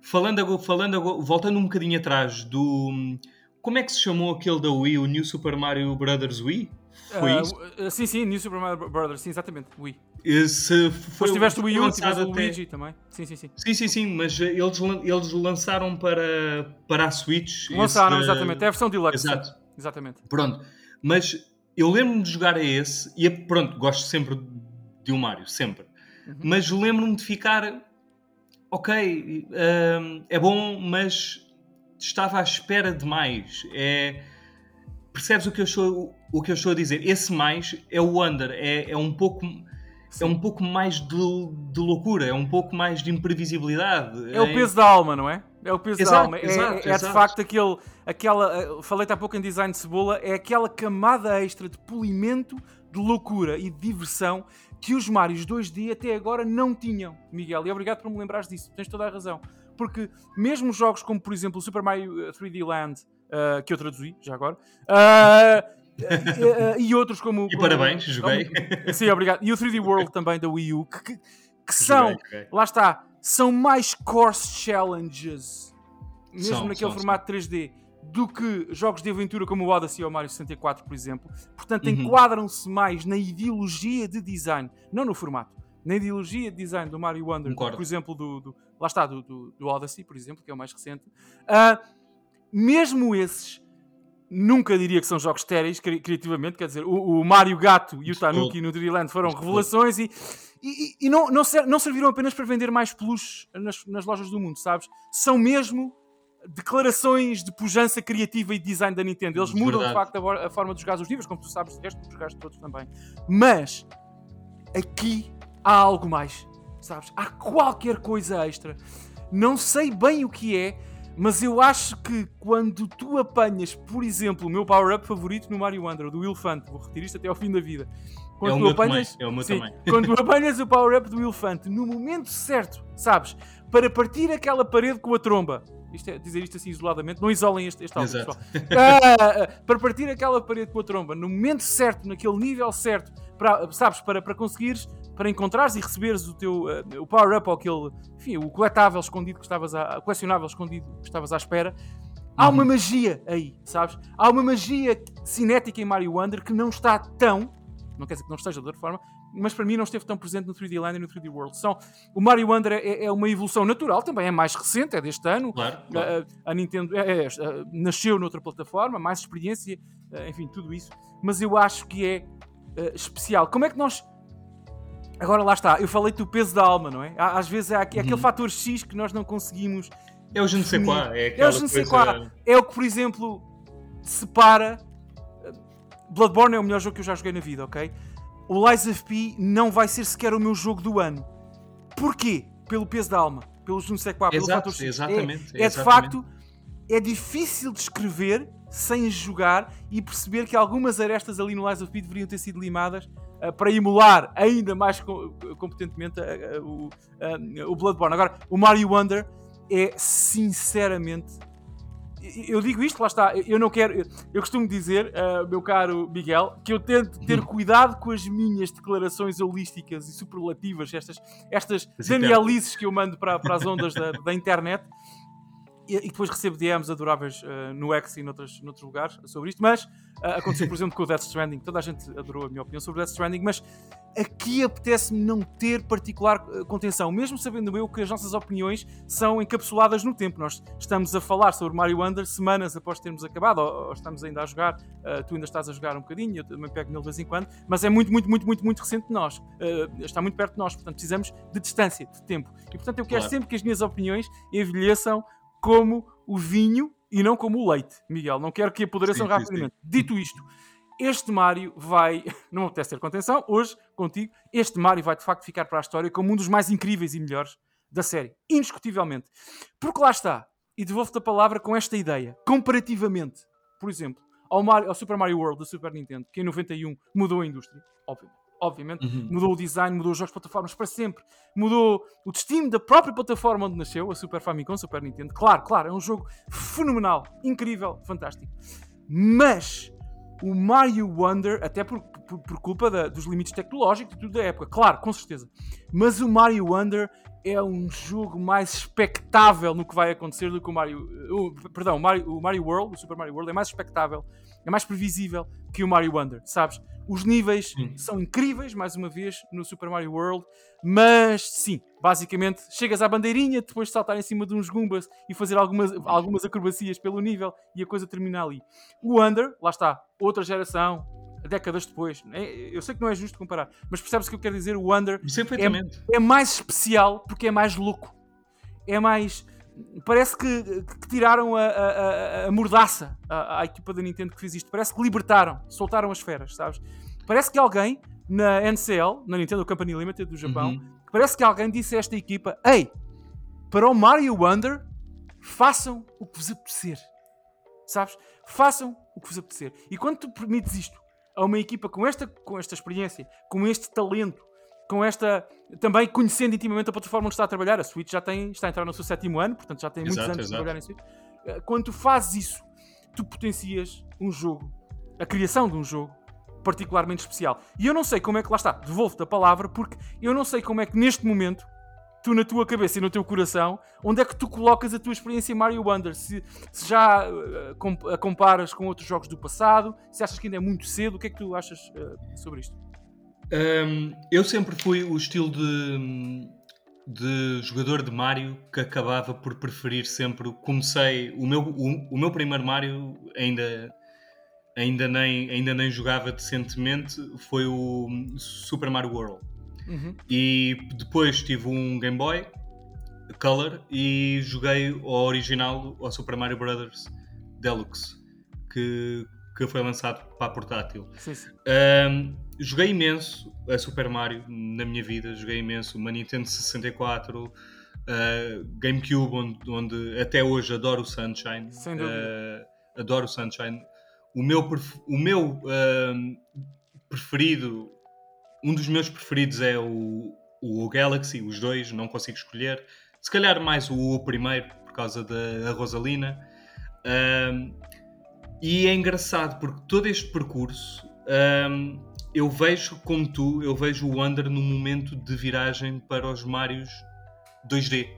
falando, falando voltando um bocadinho atrás do como é que se chamou aquele da Wii, o New Super Mario Brothers Wii? Foi uh, isso? Uh, sim, sim, New Super Mario Brothers, sim, exatamente, Wii. Esse foi Depois tiveste o Wii U, tiveste o Luigi também. Sim, sim, sim. Sim, sim, sim, mas eles, eles lançaram para, para a Switch. Lançaram, esse, exatamente. É a versão deluxe. Exato. Exatamente. Pronto. Mas eu lembro-me de jogar a esse e pronto, gosto sempre de um Mario, sempre. Uhum. Mas lembro-me de ficar ok, uh, é bom, mas estava à espera de mais. É, percebes o que eu estou, o que eu estou a dizer? Esse mais é o under, é, é um pouco é um pouco mais de, de, loucura, é um pouco mais de imprevisibilidade. É o peso da alma, não é? É o peso exato, da alma. É, exato, é, é de facto aquele, aquela. Falei-te há pouco em design de cebola, é aquela camada extra de polimento, de loucura e de diversão que os Marios 2D até agora não tinham, Miguel. E obrigado por me lembrares disso, tens toda a razão. Porque mesmo jogos como, por exemplo, o Super Mario 3D Land, uh, que eu traduzi já agora, Uh, e outros como. E parabéns, joguei. Como, sim, obrigado. E o 3D World também da Wii U, que, que, que são, joguei, joguei. lá está, são mais course challenges, mesmo são, naquele são, formato são. 3D, do que jogos de aventura como o Odyssey ou o Mario 64, por exemplo. Portanto, uhum. enquadram-se mais na ideologia de design, não no formato. Na ideologia de design do Mario Wonder, Concordo. por exemplo, do, do, lá está, do, do, do, Odyssey, por exemplo, que é o mais recente. Uh, mesmo esses nunca diria que são jogos estéreis cri criativamente, quer dizer, o, o, Mario Gato e o Tanuki no Dreamland foram revelações e, e, e, não, não, ser, não, serviram apenas para vender mais peluches nas, nas, lojas do mundo, sabes? São mesmo declarações de pujança criativa e design da Nintendo. Eles mudam de facto a, a, forma de jogar os níveis, como tu sabes, de resto, jogaste todos também. Mas aqui há algo mais, sabes? Há qualquer coisa extra. Não sei bem o que é, mas eu acho que quando tu apanhas, por exemplo, o meu power-up favorito no Mario Wonder, do Elefante, vou retirar isto até ao fim da vida. Quando é o meu apanhas, também. É o meu sim, também. Quando tu apanhas o power-up do Elefante no momento certo, sabes? Para partir aquela parede com a tromba. Isto é, dizer isto assim isoladamente, não isolem este, este áudio, pessoal. Ah, para partir aquela parede com a tromba no momento certo, naquele nível certo, para, sabes? Para, para conseguires para encontrares e receberes o teu uh, o power-up ou aquele, enfim, o coletável escondido que estavas a, colecionável escondido que estavas à espera. Há uma uhum. magia aí, sabes? Há uma magia cinética em Mario Wonder que não está tão, não quer dizer que não esteja de outra forma, mas para mim não esteve tão presente no 3D Land e no 3D World. São, o Mario Wonder é, é, uma evolução natural, também é mais recente, é deste ano. Claro, claro. A, a, Nintendo é, é, nasceu noutra plataforma, mais experiência, enfim, tudo isso. Mas eu acho que é especial. Como é que nós Agora lá está, eu falei-te o peso da alma, não é? Às vezes é aquele uhum. fator X que nós não conseguimos. É o je ne sais quoi. É, é o je ne sais quoi. É o que, por exemplo, separa. Bloodborne é o melhor jogo que eu já joguei na vida, ok? O Lies of P não vai ser sequer o meu jogo do ano. Porquê? Pelo peso da alma, pelo je ne sais quoi, pelo Exato, fator X. Exatamente. É, é, é de facto, é difícil de escrever sem jogar e perceber que algumas arestas ali no Lies of P deveriam ter sido limadas para emular ainda mais co competentemente uh, o, o Bloodborne. Agora, o Mario Wonder é sinceramente. Eu digo isto, lá está, eu não quero. Eu costumo dizer, uh, meu caro Miguel, que eu tento ter cuidado com as minhas declarações holísticas e superlativas, estas, estas danielices que eu mando para, para as ondas da, da internet, e, depois recebo DMs adoráveis uh, no X e noutros, noutros lugares sobre isto, mas uh, aconteceu, por exemplo, com o Death Stranding. Toda a gente adorou a minha opinião sobre o Death Stranding, mas aqui apetece-me não ter particular uh, contenção, mesmo sabendo eu que as nossas opiniões são encapsuladas no tempo. Nós estamos a falar sobre Mario Wonder semanas após termos acabado, ou, ou estamos ainda a jogar, tu ainda estás a jogar um bocadinho, eu também pego nele de vez em quando, mas é muito, muito, muito, muito, muito recente de nós. está muito perto de nós, portanto precisamos de distância, de tempo. E portanto eu quero claro. sempre que as minhas opiniões envelheçam como o vinho e não como o leite, Miguel. Não quero que apodreçam sim, rapidamente. Sim, sim. Dito isto, este Mario vai. Não apetece ter contenção, hoje, contigo, este Mario vai de facto ficar para a história como um dos mais incríveis e melhores da série. Indiscutivelmente. Porque lá está. E devolvo-te a palavra com esta ideia. Comparativamente, por exemplo, ao, Mario, ao Super Mario World da Super Nintendo, que em 91 mudou a indústria, obviamente obviamente. Uhum. Mudou o design, mudou os jogos de plataformas para sempre. Mudou o destino da própria plataforma onde nasceu, a Super Famicom, Super Nintendo. Claro, claro, é um jogo fenomenal, incrível, fantástico. Mas o Mario Wonder, até por, por, por culpa da, dos limites tecnológicos e tudo da época, claro, com certeza. Mas o Mario Wonder é um jogo mais expectável no que vai acontecer do que o Mario. O, perdão, o Mario, o Mario World, o Super Mario World, é mais expectável, é mais previsível que o Mario Wonder, sabes? Os níveis sim. são incríveis, mais uma vez, no Super Mario World, mas sim, basicamente chegas à bandeirinha, depois de saltar em cima de uns Goombas e fazer algumas, algumas acrobacias pelo nível e a coisa termina ali. O Under, lá está, outra geração, décadas depois. É- Eu sei que não é justo comparar, mas percebes o que eu quero dizer? O Under perfeitamente. é mais especial porque é mais louco. É mais. Parece que, que tiraram a, a, a- mordaça à, à equipa da Nintendo que fez isto. Parece que libertaram, soltaram as feras, sabes? Parece que alguém na NCL, na Nintendo Company Limited do Japão, Uhum. parece que alguém disse a esta equipa: Ei, para o Mario Wonder, façam o que vos apetecer. Sabes? Façam o que vos apetecer. E quando tu permites isto a uma equipa com esta, com esta experiência, com este talento, com esta. também conhecendo intimamente a plataforma onde está a trabalhar, a Switch já tem, está a entrar no seu sétimo ano, portanto já tem muitos Exato, anos de exato. trabalhar em Switch. Eh, Quando tu fazes isso, tu potencias um jogo, a criação de um jogo particularmente especial. E eu não sei como é que lá está, devolvo-te a palavra, porque eu não sei como é que neste momento tu na tua cabeça e no teu coração, onde é que tu colocas a tua experiência em Mario Wonder? Se, se já eh, a comparas com outros jogos do passado, se achas que ainda é muito cedo, o que é que tu achas eh, sobre isto? Hum, eu sempre fui o estilo de, de jogador de Mario que acabava por preferir sempre. Comecei o meu, o, o meu primeiro Mario ainda, ainda, nem, ainda nem jogava decentemente. Foi o Super Mario World. Uhum. E depois tive um Game Boy Color e joguei o original, o Super Mario Brothers Deluxe, que, que foi lançado para a portátil. Sim, sim. Um, joguei imenso a Super Mario na minha vida, joguei imenso uma Nintendo 64, uh, GameCube, onde, onde até hoje adoro o Sunshine. Sem dúvida. Uh, adoro o Sunshine. O meu, o meu um, preferido, um dos meus preferidos é o, o Galaxy, os dois, não consigo escolher. Se calhar mais o primeiro, por causa da Rosalina. Um, e é engraçado porque todo este percurso hum, eu vejo como tu, eu vejo o Under no momento de viragem para os Marios 2D.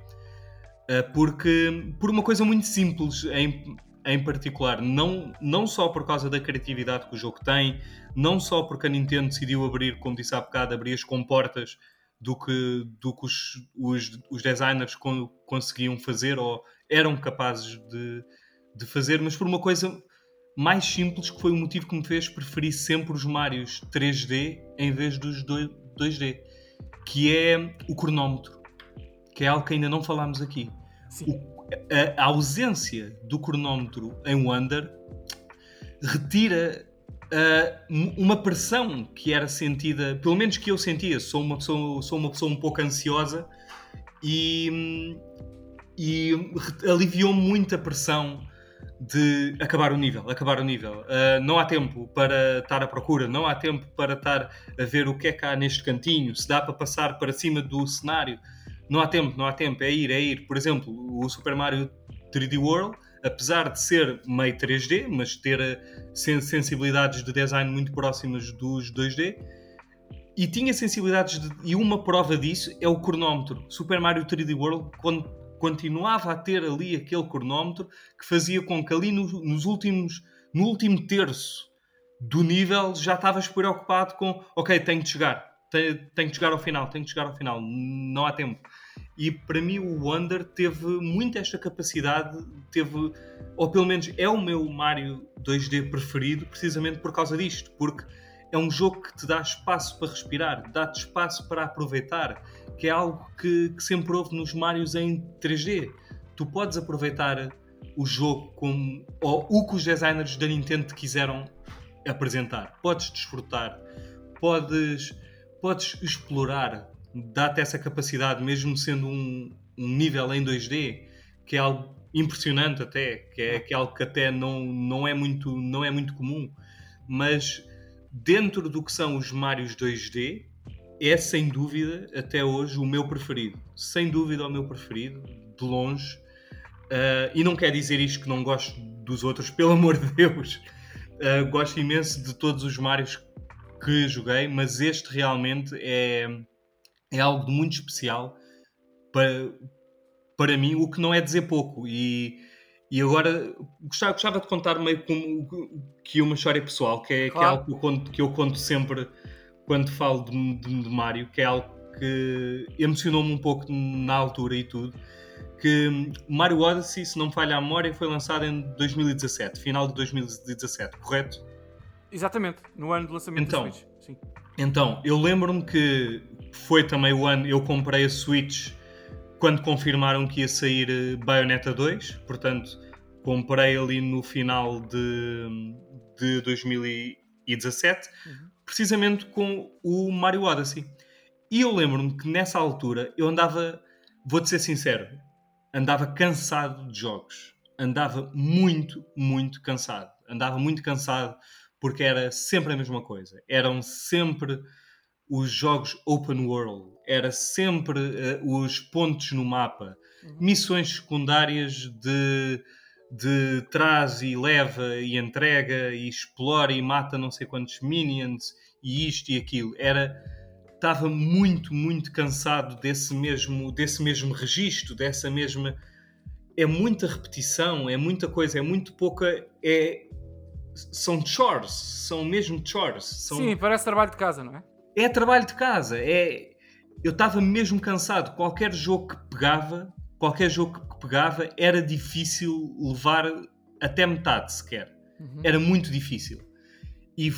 Uh, porque por uma coisa muito simples em, em particular, não, não só por causa da criatividade que o jogo tem, não só porque a Nintendo decidiu abrir, como disse há bocado, abrir as comportas do que, do que os, os, os designers con- conseguiam fazer ou eram capazes de, de fazer, mas por uma coisa mais simples que foi o motivo que me fez preferir sempre os Marios 3D em vez dos doi- 2D, que é o cronómetro, que é algo que ainda não falámos aqui. Sim. A, a ausência do cronómetro em Wonder retira um- uma pressão que era sentida, pelo menos que eu sentia, sou uma pessoa, sou uma pessoa um pouco ansiosa e, e aliviou muito a pressão de acabar o nível, acabar o nível. Uh, não há tempo para estar à procura, não há tempo para estar a ver o que é que há neste cantinho, se dá para passar para cima do cenário. Não há tempo, não há tempo, é ir, é ir. Por exemplo, o Super Mario 3D World, apesar de ser meio 3D, mas ter sen- sensibilidades de design muito próximas dos 2D, e tinha sensibilidades de, e uma prova disso é o cronómetro. Super Mario 3D World quando continuava a ter ali aquele cronómetro que fazia com que ali no- nos últimos no último terço do nível já estavas preocupado com ok, tenho de chegar tenho, tenho de chegar ao final, tenho de chegar ao final não há tempo. E para mim o Wonder teve muito esta capacidade teve, ou pelo menos é o meu Mario 2D preferido precisamente por causa disto, porque é um jogo que te dá espaço para respirar, dá-te espaço para aproveitar, que é algo que, que sempre houve nos Marios em 3D. Tu podes aproveitar o jogo como ou o que os designers da Nintendo te quiseram apresentar. Podes desfrutar, podes, podes explorar, dá-te essa capacidade, mesmo sendo um, um nível em 2D, que é algo impressionante até, que é, que é algo que até não, não, é muito, não é muito comum, mas dentro do que são os Marios 2D, é sem dúvida, até hoje, o meu preferido. Sem dúvida, o meu preferido, de longe. Uh, e não quer dizer isto que não gosto dos outros, pelo amor de Deus. Uh, gosto imenso de todos os Marios que joguei, mas este realmente é, é algo de muito especial para, para mim, o que não é dizer pouco. E, e agora gostava, gostava de contar meio como que uma história pessoal, que é, que é Claro. algo que eu, conto, que eu conto sempre quando falo de, de, de Mário, que é algo que emocionou-me um pouco na altura e tudo. Que Mario Odyssey, se não me falha a memória, foi lançado em 2017, final de 2017, correto? Exatamente, no ano de lançamento Então. da Switch. Sim. Então, eu lembro-me que foi também o ano eu comprei a Switch quando confirmaram que ia sair eh, Bayonetta 2, portanto, comprei ali no final de, de 2017, Uhum. Precisamente com o Mario Odyssey. E eu lembro-me que nessa altura eu andava, vou-te ser sincero, andava cansado de jogos. Andava muito, muito cansado. Andava muito cansado porque era sempre a mesma coisa. Eram sempre os jogos open world, era sempre eh, os pontos no mapa, missões secundárias de, de traz e leva e entrega e explora e mata não sei quantos minions e isto e aquilo. Era estava muito, muito cansado desse mesmo, desse mesmo registro, dessa mesma. É muita repetição, é muita coisa, é muito pouca. É, são chores, são mesmo chores. São, Sim, parece trabalho de casa, não é? é trabalho de casa. É, eu estava mesmo cansado. Qualquer jogo que pegava, qualquer jogo que pegava, era difícil levar até metade sequer. Uhum. Era muito difícil. E,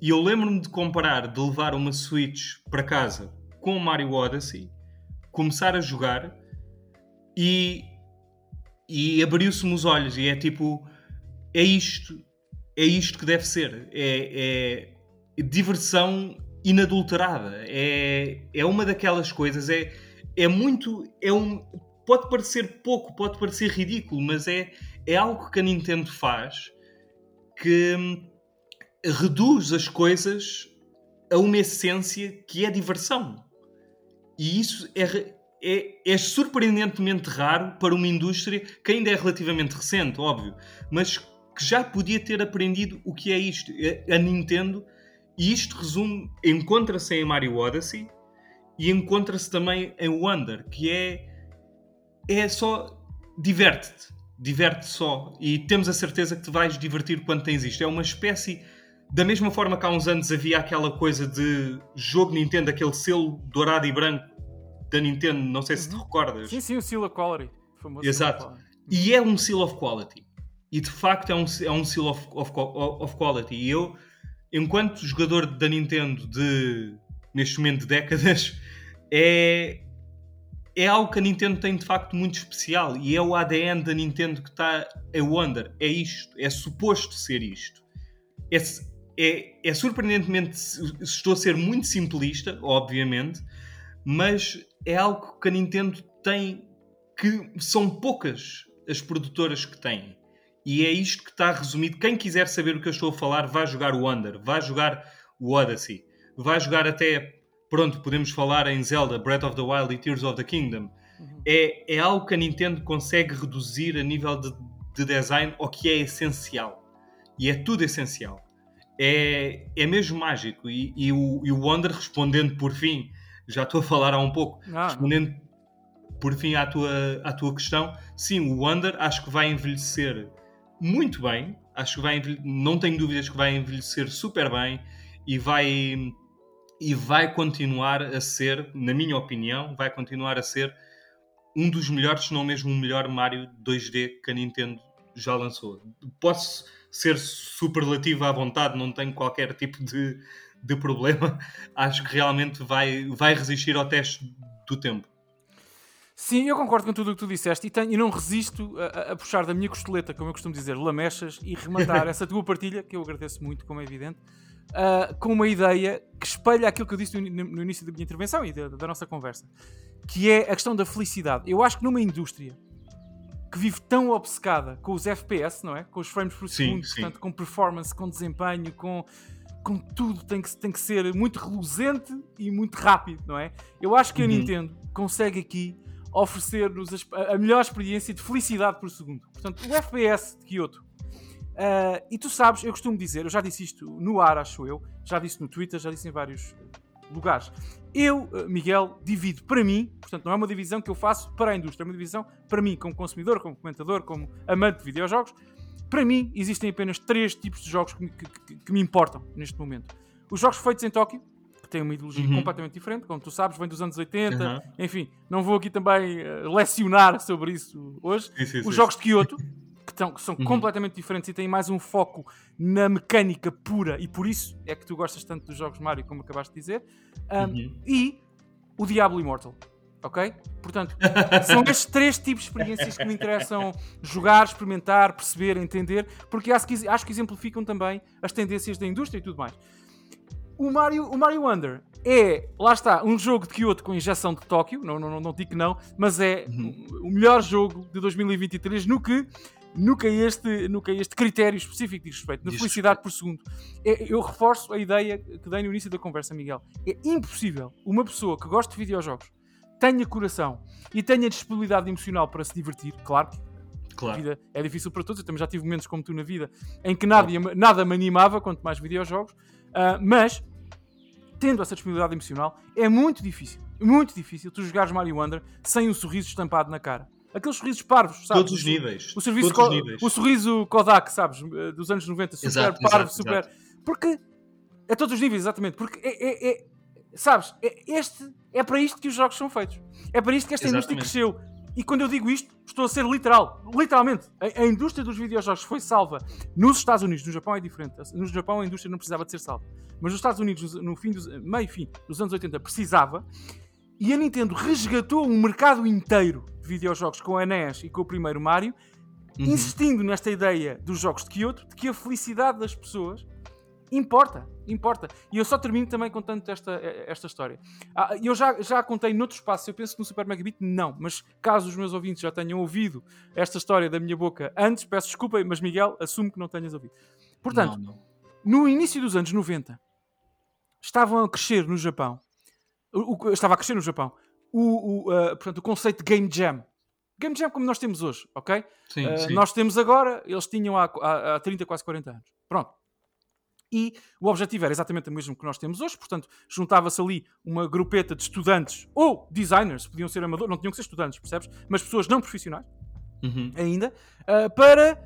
e eu lembro-me de comparar, de levar uma Switch para casa com o Mario Odyssey, começar a jogar e, e abriu-se-me os olhos. E é tipo, é isto, é isto que deve ser. É, é diversão inadulterada. É, é uma daquelas coisas. É, é muito. É um, pode parecer pouco, pode parecer ridículo, mas é, é algo que a Nintendo faz que hum, reduz as coisas a uma essência que é diversão. E isso é, é, é surpreendentemente raro para uma indústria que ainda é relativamente recente, óbvio, mas que já podia ter aprendido o que é isto. A Nintendo, e isto resume, encontra-se em Mario Odyssey e encontra-se também em Wonder, que é, é só diverte-te, diverte só e temos a certeza que te vais divertir quando tens isto. É uma espécie, da mesma forma que há uns anos havia aquela coisa de jogo Nintendo, aquele selo dourado e branco da Nintendo, não sei se te Uhum. recordas. Sim, sim, o Seal of Quality. famoso Exato. Quality. E é um seal of quality. E de facto é um, é um seal of, of, of quality. E eu, enquanto jogador da Nintendo de, neste momento de décadas, é, é algo que a Nintendo tem de facto muito especial. E é o ADN da Nintendo que está a Wonder. É isto. É suposto ser isto. É, é, é surpreendentemente, estou a ser muito simplista, obviamente, mas é algo que a Nintendo tem que são poucas as produtoras que têm. E é isto que está resumido. Quem quiser saber o que eu estou a falar, vai jogar o Wonder, vai jogar o Odyssey, vai jogar até. Pronto, podemos falar em Zelda, Breath of the Wild e Tears of the Kingdom. É, é algo que a Nintendo consegue reduzir a nível de, de design ao que é essencial. E é tudo essencial. É, é mesmo mágico. E, e o, e o Wonder, respondendo por fim, já estou a falar há um pouco, Ah, respondendo por fim à tua, à tua questão, sim, o Wonder acho que vai envelhecer muito bem. Acho que vai não tenho dúvidas que vai envelhecer super bem e vai e vai continuar a ser, na minha opinião, vai continuar a ser um dos melhores, se não mesmo o melhor Mario 2D que a Nintendo já lançou. Posso ser superlativo à vontade, não tenho qualquer tipo de, de problema. Acho que realmente vai, vai resistir ao teste do tempo. Sim, eu concordo com tudo o que tu disseste e, tenho, e não resisto a, a- a puxar da minha costeleta, como eu costumo dizer, lamechas e rematar essa tua partilha, que eu agradeço muito, como é evidente, ah, com uma ideia que espelha aquilo que eu disse no, no início da minha intervenção e da, da nossa conversa, que é a questão da felicidade. Eu acho que numa indústria que vive tão obcecada com os FPS, não é? Com os frames por segundo, sim. portanto, com performance, com desempenho, com, com tudo, tem que, tem que ser muito reluzente e muito rápido, não é? Eu acho que a Uhum. Nintendo consegue aqui oferecer-nos a, a melhor experiência de felicidade por segundo. Portanto, o FPS de Kyoto. Ah, e tu sabes, eu costumo dizer, eu já disse isto no ar, acho eu, já disse no Twitter, já disse em vários lugares. Eu, ah, Miguel, divido para mim, portanto, não é uma divisão que eu faço para a indústria, é uma divisão para mim, como consumidor, como comentador, como amante de videojogos. Para mim, existem apenas três tipos de jogos que, me- que- que- me importam neste momento. Os jogos feitos em Tóquio, que têm uma ideologia Uhum. completamente diferente, como tu sabes, vem dos anos 80, Aham. enfim, não vou aqui também eh, lecionar sobre isso hoje. Sim, sim, Os sim. jogos de Kyoto, que são Uhum. completamente diferentes e têm mais um foco na mecânica pura, e por isso é que tu gostas tanto dos jogos Mario, como acabaste de dizer, um, Uhum. e o Diablo Immortal. Ok? Portanto, são estes três tipos de experiências que me interessam jogar, experimentar, perceber, entender, porque acho que, acho que exemplificam também as tendências da indústria e tudo mais. O Mario, o Mario Wonder é, lá está, um jogo de Kyoto com injeção de Tóquio, não, não, não, não digo que não, mas é Uhum. o melhor jogo de 2023 no que, no que, a este, no que a este critério específico diz respeito, na Diz felicidade por segundo. É- eu reforço a ideia que dei no início da conversa, Miguel. É impossível uma pessoa que gosta de videojogos tenha coração e tenha disponibilidade emocional para se divertir, claro que a Claro. vida é difícil para todos, eu também já tive momentos como tu na vida em que nada, nada me animava, quanto mais videojogos, ah, mas tendo essa disponibilidade emocional, é muito difícil, muito difícil tu jogares Mario Wonder sem um sorriso estampado na cara. Aqueles sorrisos parvos, sabes? Todos os níveis. O, serviço Todos os níveis. o sorriso Kodak, sabes? eh, Dos anos 90, super Exato, parvo, exato, super. Porque. A todos os níveis, exatamente. Porque é. é- é- sabes? É, este, é para isto que os jogos são feitos. É para isto que esta indústria Exatamente. cresceu. E quando eu digo isto, estou a ser literal. Literalmente. A, a indústria dos videojogos foi salva nos Estados Unidos. No Japão é diferente. No Japão a indústria não precisava de ser salva. Mas nos Estados Unidos, no fim dos, meio fim dos anos 80, precisava. E a Nintendo resgatou um mercado inteiro de videojogos com a NES e com o primeiro Mario Uhum. insistindo nesta ideia dos jogos de Kyoto, de que a felicidade das pessoas importa, importa. E eu só termino também contando esta, esta história. Ah, eu já, já contei noutro espaço, eu penso que no Super Megabit não, mas caso os meus ouvintes já tenham ouvido esta história da minha boca antes, peço desculpa, mas Miguel, assumo que não tenhas ouvido. Portanto, Não, não. no início dos anos 90, estavam a crescer no Japão, o, o- estava a crescer no Japão, o, o, ah, portanto, o conceito de Game Jam. Game Jam como nós temos hoje, ok? Sim, Uh, sim. nós temos agora, eles tinham há, há, há 30, quase 40 anos. Pronto. E o objetivo era exatamente o mesmo que nós temos hoje, portanto, juntava-se ali uma grupeta de estudantes ou designers, podiam ser amadores, não tinham que ser estudantes, percebes? Mas pessoas não profissionais Uhum. ainda, uh, para,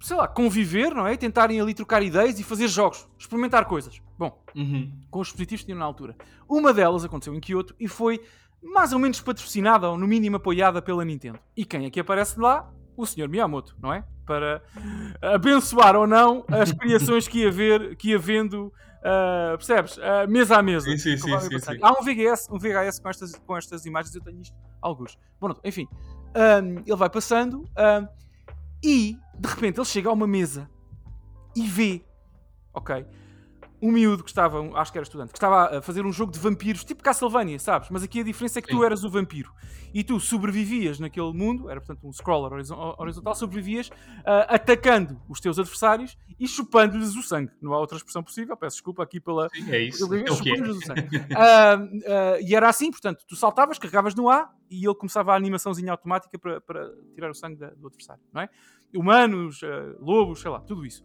sei lá, conviver, não é? E tentarem ali trocar ideias e fazer jogos, experimentar coisas. Bom, Uhum. com os dispositivos que tinham na altura. Uma delas aconteceu em Kyoto e foi mais ou menos patrocinada ou no mínimo apoiada pela Nintendo. E quem é que aparece lá? O Sr. Miyamoto, não é? Para abençoar ou não as criações que ia ver, que ia vendo, ah, percebes? Ah, mesa a mesa. Sim, sim, sim, sim. Há um VHS, um VHS com estas, com estas imagens, eu tenho isto, alguns. Bom, enfim, Ahm, ele vai passando ahm, e de repente ele chega a uma mesa e vê, ok, um miúdo que estava, acho que era estudante, que estava a fazer um jogo de vampiros, tipo Castlevania, sabes? Mas aqui a diferença é que tu Sim. eras o vampiro e tu sobrevivias naquele mundo, era portanto um scroller horizon- horizontal, sobrevivias ah, atacando os teus adversários e chupando-lhes o sangue. Não há outra expressão possível, peço desculpa aqui pela, Sim, é isso. É chupando-lhes o sangue. Ah, ah, e era assim, portanto, tu saltavas, carregavas no A e ele começava a animaçãozinha automática para, para tirar o sangue da- do adversário, não é? Humanos, ah, lobos, sei lá, tudo isso.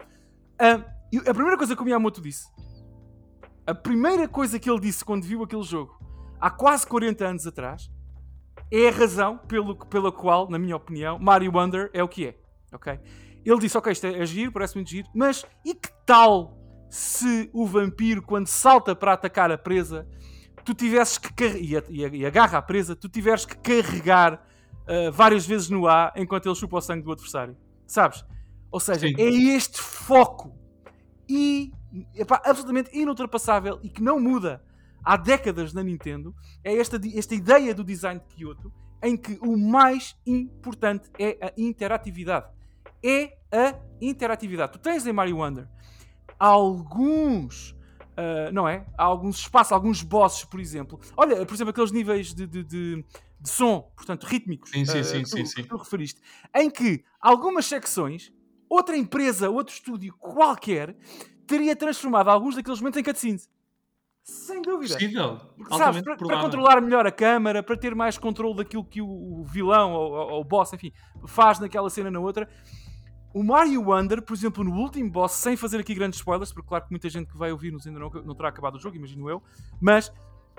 A primeira coisa que o Miyamoto disse, a primeira coisa que ele disse quando viu aquele jogo, há quase 40 anos atrás, é a razão pelo, pela qual, na minha opinião, Mario Wonder é o que é, ok? Ele disse, ok, isto é, é giro, parece muito giro, mas e que tal se o vampiro, quando salta para atacar a presa, tu tivesses que car- e, agarra a presa, tu tiveres que carregar ah, várias vezes no ar enquanto ele chupa o sangue do adversário. Sabes? Ou seja, Sim. é este foco e epá, absolutamente inultrapassável e que não muda há décadas na Nintendo é esta, esta ideia do design de Kyoto em que o mais importante é a interatividade. É a interatividade. Tu tens em Mario Wonder alguns. ah, não é? Há alguns espaços, alguns bosses, por exemplo. Olha, por exemplo, aqueles níveis de, de, de- de som, portanto, rítmicos. Sim, sim, ah, sim, tu- sim, sim. que tu referiste, em que algumas secções, outra empresa, outro estúdio qualquer, teria transformado alguns daqueles momentos em cutscenes. Sem dúvida. Possível. Sabes, Altamente para, para controlar melhor a câmara, para ter mais controle daquilo que o, vilão ou, ou- ou o boss, enfim, faz naquela cena na outra. O Mario Wonder, por exemplo, no último boss, sem fazer aqui grandes spoilers, porque claro que muita gente que vai ouvir-nos ainda não, não terá acabado o jogo, imagino eu, mas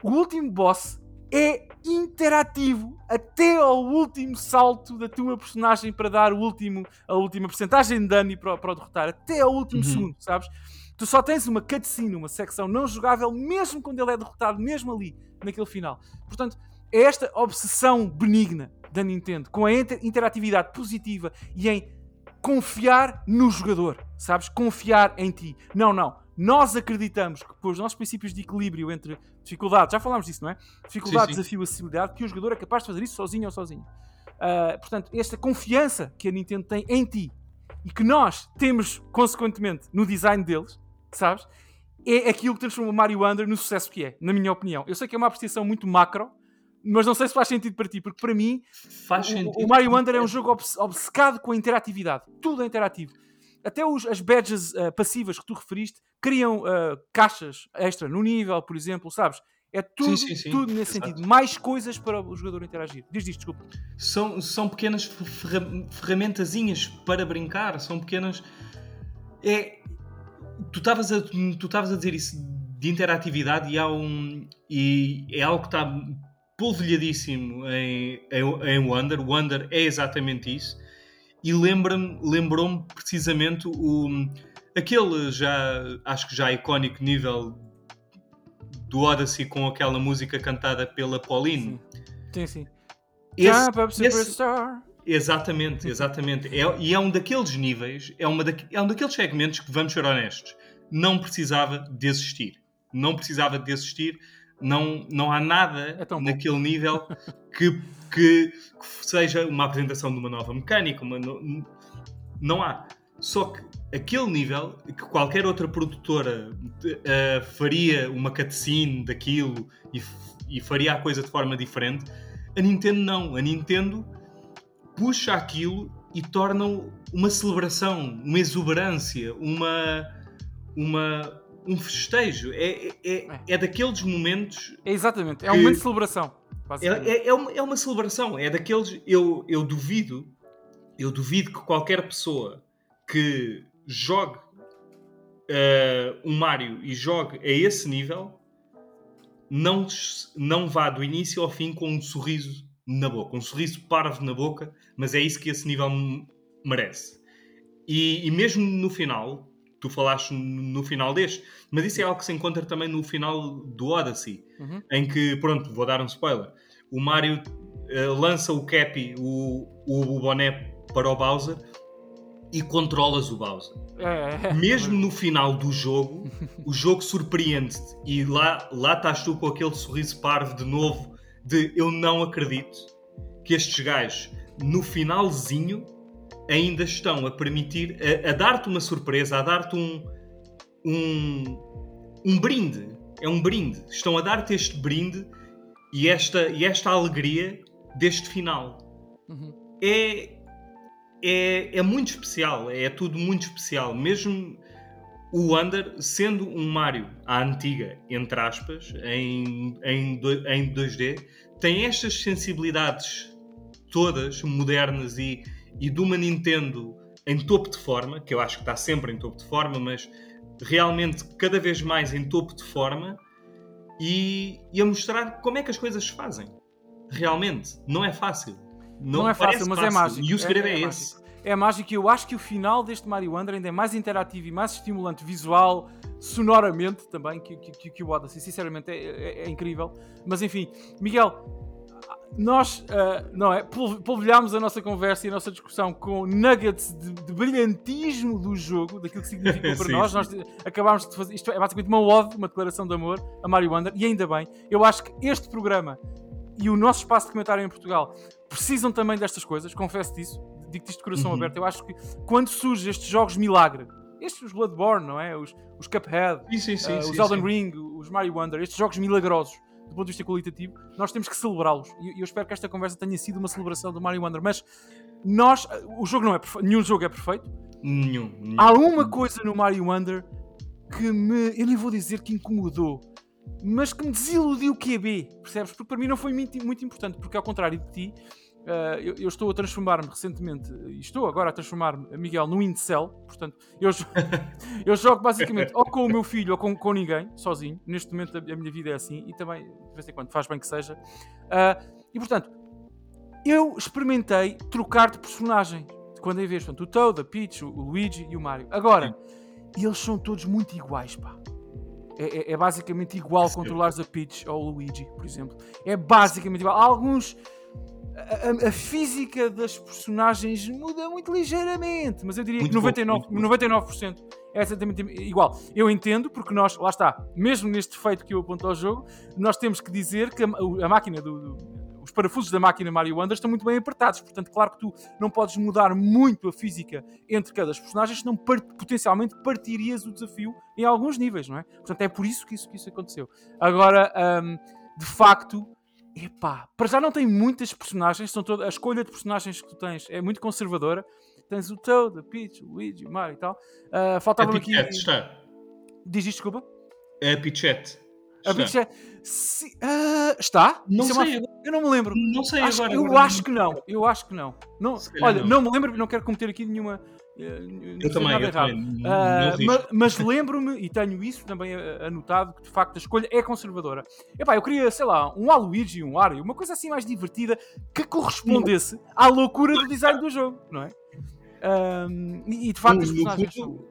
o último boss é interativo até ao último salto da tua personagem para dar o último, a última porcentagem de dano e para, para o derrotar, até ao último Uhum. segundo, sabes? Tu só tens uma cutscene, uma secção não jogável, mesmo quando ele é derrotado, mesmo ali, naquele final. Portanto, é esta obsessão benigna da Nintendo, com a inter- interatividade positiva e em confiar no jogador, sabes? Confiar em ti. Não, não. Nós acreditamos que, por os nossos princípios de equilíbrio entre dificuldades, já falámos disso, não é? Dificuldade, Sim, sim. desafio, acessibilidade, que o jogador é capaz de fazer isso sozinho ou sozinho. Ah, portanto, esta confiança que a Nintendo tem em ti e que nós temos, consequentemente, no design deles, sabes? É aquilo que transforma o Mario Wonder no sucesso que é, na minha opinião. Eu sei que é uma apreciação muito macro, mas não sei se faz sentido para ti, porque para mim Faz o-. O, Mario Wonder é um jogo obce- obcecado com a interatividade. Tudo é interativo. Até os- as badges ah, passivas que tu referiste criam ah, caixas extra no nível, por exemplo, sabes? É tudo, sim, sim. tudo nesse Exato. sentido. Mais coisas para o jogador interagir. Diz isto, desculpa. São, são pequenas ferra- ferramentazinhas para brincar, são pequenas. É. Tu estavas a, tu estavas a dizer isso de interatividade e, há um, e é algo que está polvilhadíssimo em, em, em Wonder. Wonder é exatamente isso. E lembra-me, lembrou-me precisamente o, aquele já, acho que já icónico nível do Odyssey com aquela música cantada pela Pauline. Sim, sim. Esse- Jump up esse- superstar. Exatamente, exatamente. É, e é um daqueles níveis, é, uma da, é um daqueles segmentos que, vamos ser honestos, não precisava de existir. Não precisava de existir. Não, não há nada É naquele nível que, que, que seja uma apresentação de uma nova mecânica. Uma no- não há. Só que aquele nível que qualquer outra produtora eh, faria uma cutscene daquilo e, e faria a coisa de forma diferente, a Nintendo não. A Nintendo puxa aquilo e torna uma celebração, uma exuberância, uma, uma, um festejo. É, é, é, é daqueles momentos. É exatamente. É um momento de celebração. É, é, é uma, é uma celebração. É daqueles. Eu, eu duvido. Eu duvido que qualquer pessoa que jogue eh, um Mario e jogue a esse nível não, não vá do início ao fim com um sorriso na boca, um sorriso parvo na boca, mas é isso que esse nível merece. E, e mesmo no final, tu falaste no final deste, mas isso é algo que se encontra também no final do Odyssey, Uhum. em que, pronto, vou dar um spoiler, o Mario eh, lança o Cappy, o, o boné para o Bowser e controlas o Bowser É, é, é. mesmo no final do jogo, o jogo surpreende-te e lá, lá estás tu com aquele sorriso parvo de novo de eu não acredito que estes gajos no finalzinho ainda estão a permitir, a, a dar-te uma surpresa, a dar-te um, um, um brinde. É um brinde. Estão a dar-te este brinde e esta, e esta alegria deste final Uhum. é, é, é muito especial, é tudo muito especial. Mesmo o Wonder sendo um Mario à antiga, entre aspas, em, em, em 2D, tem estas sensibilidades todas modernas e, e de uma Nintendo em topo de forma, que eu acho que está sempre em topo de forma, mas realmente cada vez mais em topo de forma e, e a mostrar como é que as coisas se fazem. Realmente, não é fácil. Não, é parece fácil, mas é mágico. E o segredo é, mágico. esse. É mágico e eu acho que o final deste Mario Wonder ainda é mais interativo e mais estimulante visual, sonoramente também, que, que, que, que o Odyssey. Sinceramente, é, é- é incrível. Mas enfim, Miguel, nós ah, não é, pol- polvilhámos a nossa conversa e a nossa discussão com nuggets de, de brilhantismo do jogo, daquilo que significou para Sim, nós. sim. Nós acabámos de fazer. Isto é basicamente uma ode, uma declaração de amor a Mario Wonder, e ainda bem. Eu acho que este programa e o nosso espaço de comentário em Portugal precisam também destas coisas, confesso disso, digo-te isto de coração Uhum. aberto. Eu acho que quando surgem estes jogos milagre, estes os Bloodborne, não é? Os, os Cuphead, Sim, sim, os Elden. Ring, os Mario Wonder, estes jogos milagrosos do ponto de vista qualitativo, nós temos que celebrá-los. E eu espero que esta conversa tenha sido uma celebração do Mario Wonder. Mas nós, o jogo não é perfeito, nenhum jogo é perfeito. Nenhum. nenhum. Há uma coisa no Mario Wonder que me, eu nem vou dizer que incomodou, mas que me desiludiu o QB, percebes? Porque para mim não foi muito, muito importante, porque ao contrário de ti, ah, eu, eu estou a transformar-me recentemente, e estou agora a transformar-me, Miguel, no incel, portanto, eu, eu jogo basicamente ou com o meu filho ou com, com ninguém, sozinho. Neste momento a, a minha vida é assim, e também, de vez em quando, faz bem que seja. Ah, e portanto, eu experimentei trocar de personagem de quando em vez, portanto, o Toad, a Peach, o o Luigi e o Mario. Agora, eles são todos muito iguais, pá. É, é- é basicamente igual Sim. controlares a Peach ou o Luigi, por exemplo. É basicamente igual. Há alguns. A, a- física das personagens muda muito ligeiramente, mas eu diria Muito que pouco, 99%, muito 99% é exatamente igual. Eu entendo, porque nós, lá está, mesmo neste defeito que eu aponto ao jogo, nós temos que dizer que a, a máquina do. do- os parafusos da máquina Mario Wonder estão muito bem apertados, portanto, claro que tu não podes mudar muito a física entre cada personagem, senão par- potencialmente partirias o desafio em alguns níveis, não é? Portanto, é por isso que isso, que isso aconteceu. Agora, hum, de facto, epá, para já não tem muitas personagens, são toda, a escolha de personagens que tu tens é muito conservadora. Tens o Toad, a Peach, o Luigi, o Mario e tal. Ah, A faltava aqui. Pichette está. Diz isto, desculpa. A Pichette. A é. Se- ah, está? Não Isso é uma- sei, Eu não me lembro. Não sei Acho- agora. eu agora acho que não. Eu acho que não. não olha, não. não. me lembro, não quero cometer aqui nenhuma. Eu também, eu errado. também. Ah, não risco. ma- mas lembro-me, e tenho isso também anotado, que de facto a escolha é conservadora. Epá, eu queria, sei lá, um Waluigi, um Wario, uma coisa assim mais divertida que correspondesse à loucura do design do jogo, não é? Ahm, e, de facto Um- as personagens fundo,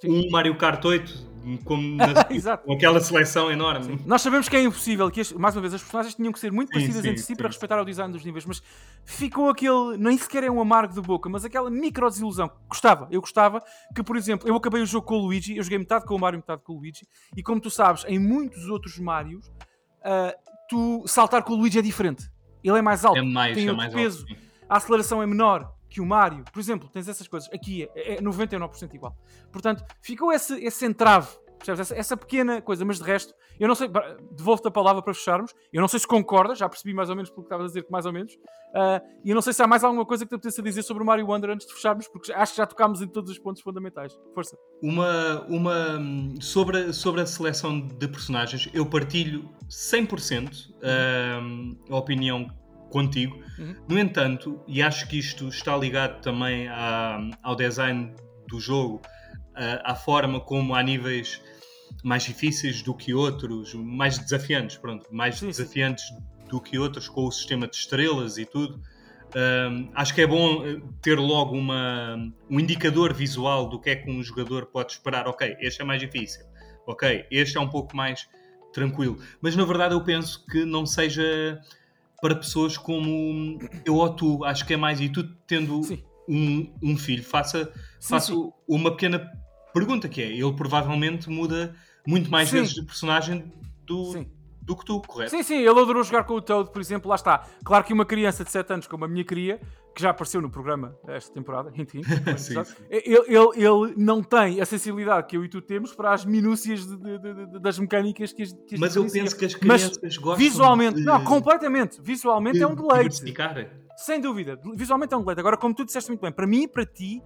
são. um Mario Kart 8 como na- Exato. com aquela seleção enorme. Nós sabemos que é impossível, que mais uma vez as personagens tinham que ser muito Sim, parecidas sim, entre si sim. para respeitar o design dos níveis, mas ficou aquele, nem sequer é um amargo de boca, mas aquela micro desilusão. Gostava, eu gostava que, por exemplo, eu acabei o jogo com o Luigi, eu joguei metade com o Mario, metade com o Luigi, e como tu sabes, em muitos outros Marios, ah, tu saltar com o Luigi é diferente. Ele é mais alto, É mais, tem é outro mais peso, alto. sim. a aceleração é menor que o Mario. Por exemplo, tens essas coisas. Aqui é, é 99% igual. Portanto, ficou esse, esse entrave, percebes? Essa, essa pequena coisa, mas de resto, eu não sei, devolvo-te a palavra para fecharmos. Eu não sei se concordas, já percebi mais ou menos pelo que estavas a dizer, que mais ou menos. Ah, e eu não sei se há mais alguma coisa que te apeteça dizer sobre o Mario Wonder antes de fecharmos, porque acho que já tocámos em todos os pontos fundamentais. Força. Uma, uma sobre, sobre a seleção de personagens, eu partilho 100% hum, a opinião contigo. Uhum. No entanto, e acho que isto está ligado também à- ao design do jogo, à, à forma como há níveis mais difíceis do que outros, mais desafiantes, pronto, mais Sim, desafiantes do que outros com o sistema de estrelas e tudo. Hum, acho que é bom eh, ter logo uma, um indicador visual do que é que um jogador pode esperar. Ok, este é mais difícil. Ok, este é um pouco mais tranquilo. Mas na verdade eu penso que não seja para pessoas como eu ou tu. Acho que é mais. E tu tendo Sim. um, um filho, faça, Sim, faça sim. uma pequena pergunta que é: ele provavelmente muda muito mais vezes de personagem do. Do que tu, correto? Sim, sim, ele adorou jogar com o Toad, por exemplo, lá está. Claro que uma criança de 7 anos, como a minha cria, que já apareceu no programa esta temporada, hint, hint, como é Sim, sim. ele, ele, ele não tem a sensibilidade que eu e tu temos para as minúcias de- de- de- das mecânicas que as, que as Mas eu penso que as Mas crianças gostam Visualmente, não, completamente. Visualmente é um deleite. Sem dúvida. Visualmente é um deleite. Agora, como tu disseste muito bem, para mim e para ti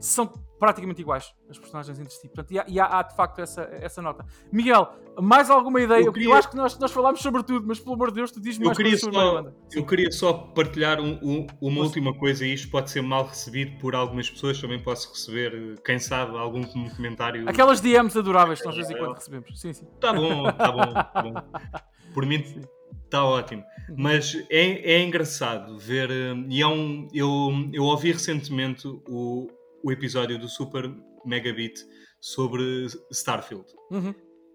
são praticamente iguais as personagens entre si. Portanto, e há, e há- há, de facto essa, essa nota. Miguel, mais alguma ideia? Eu Eu, queria- acho que nós, nós falámos sobre tudo, mas pelo amor de Deus, tu dizes-me Eu mais queria, sobre Mario só, Wonder. eu queria só partilhar um- um- uma Força. última coisa e isto pode ser mal recebido por algumas pessoas. Também posso receber, quem sabe, algum comentário. Aquelas DMs adoráveis que nós de vez em quando recebemos. Sim, sim. Tá bom, tá bom, tá bom. Por mim está ótimo. Mas é, é engraçado ver. hum, E é um, eu, eu ouvi recentemente o, o episódio do Super Megabit sobre Starfield. Uhum.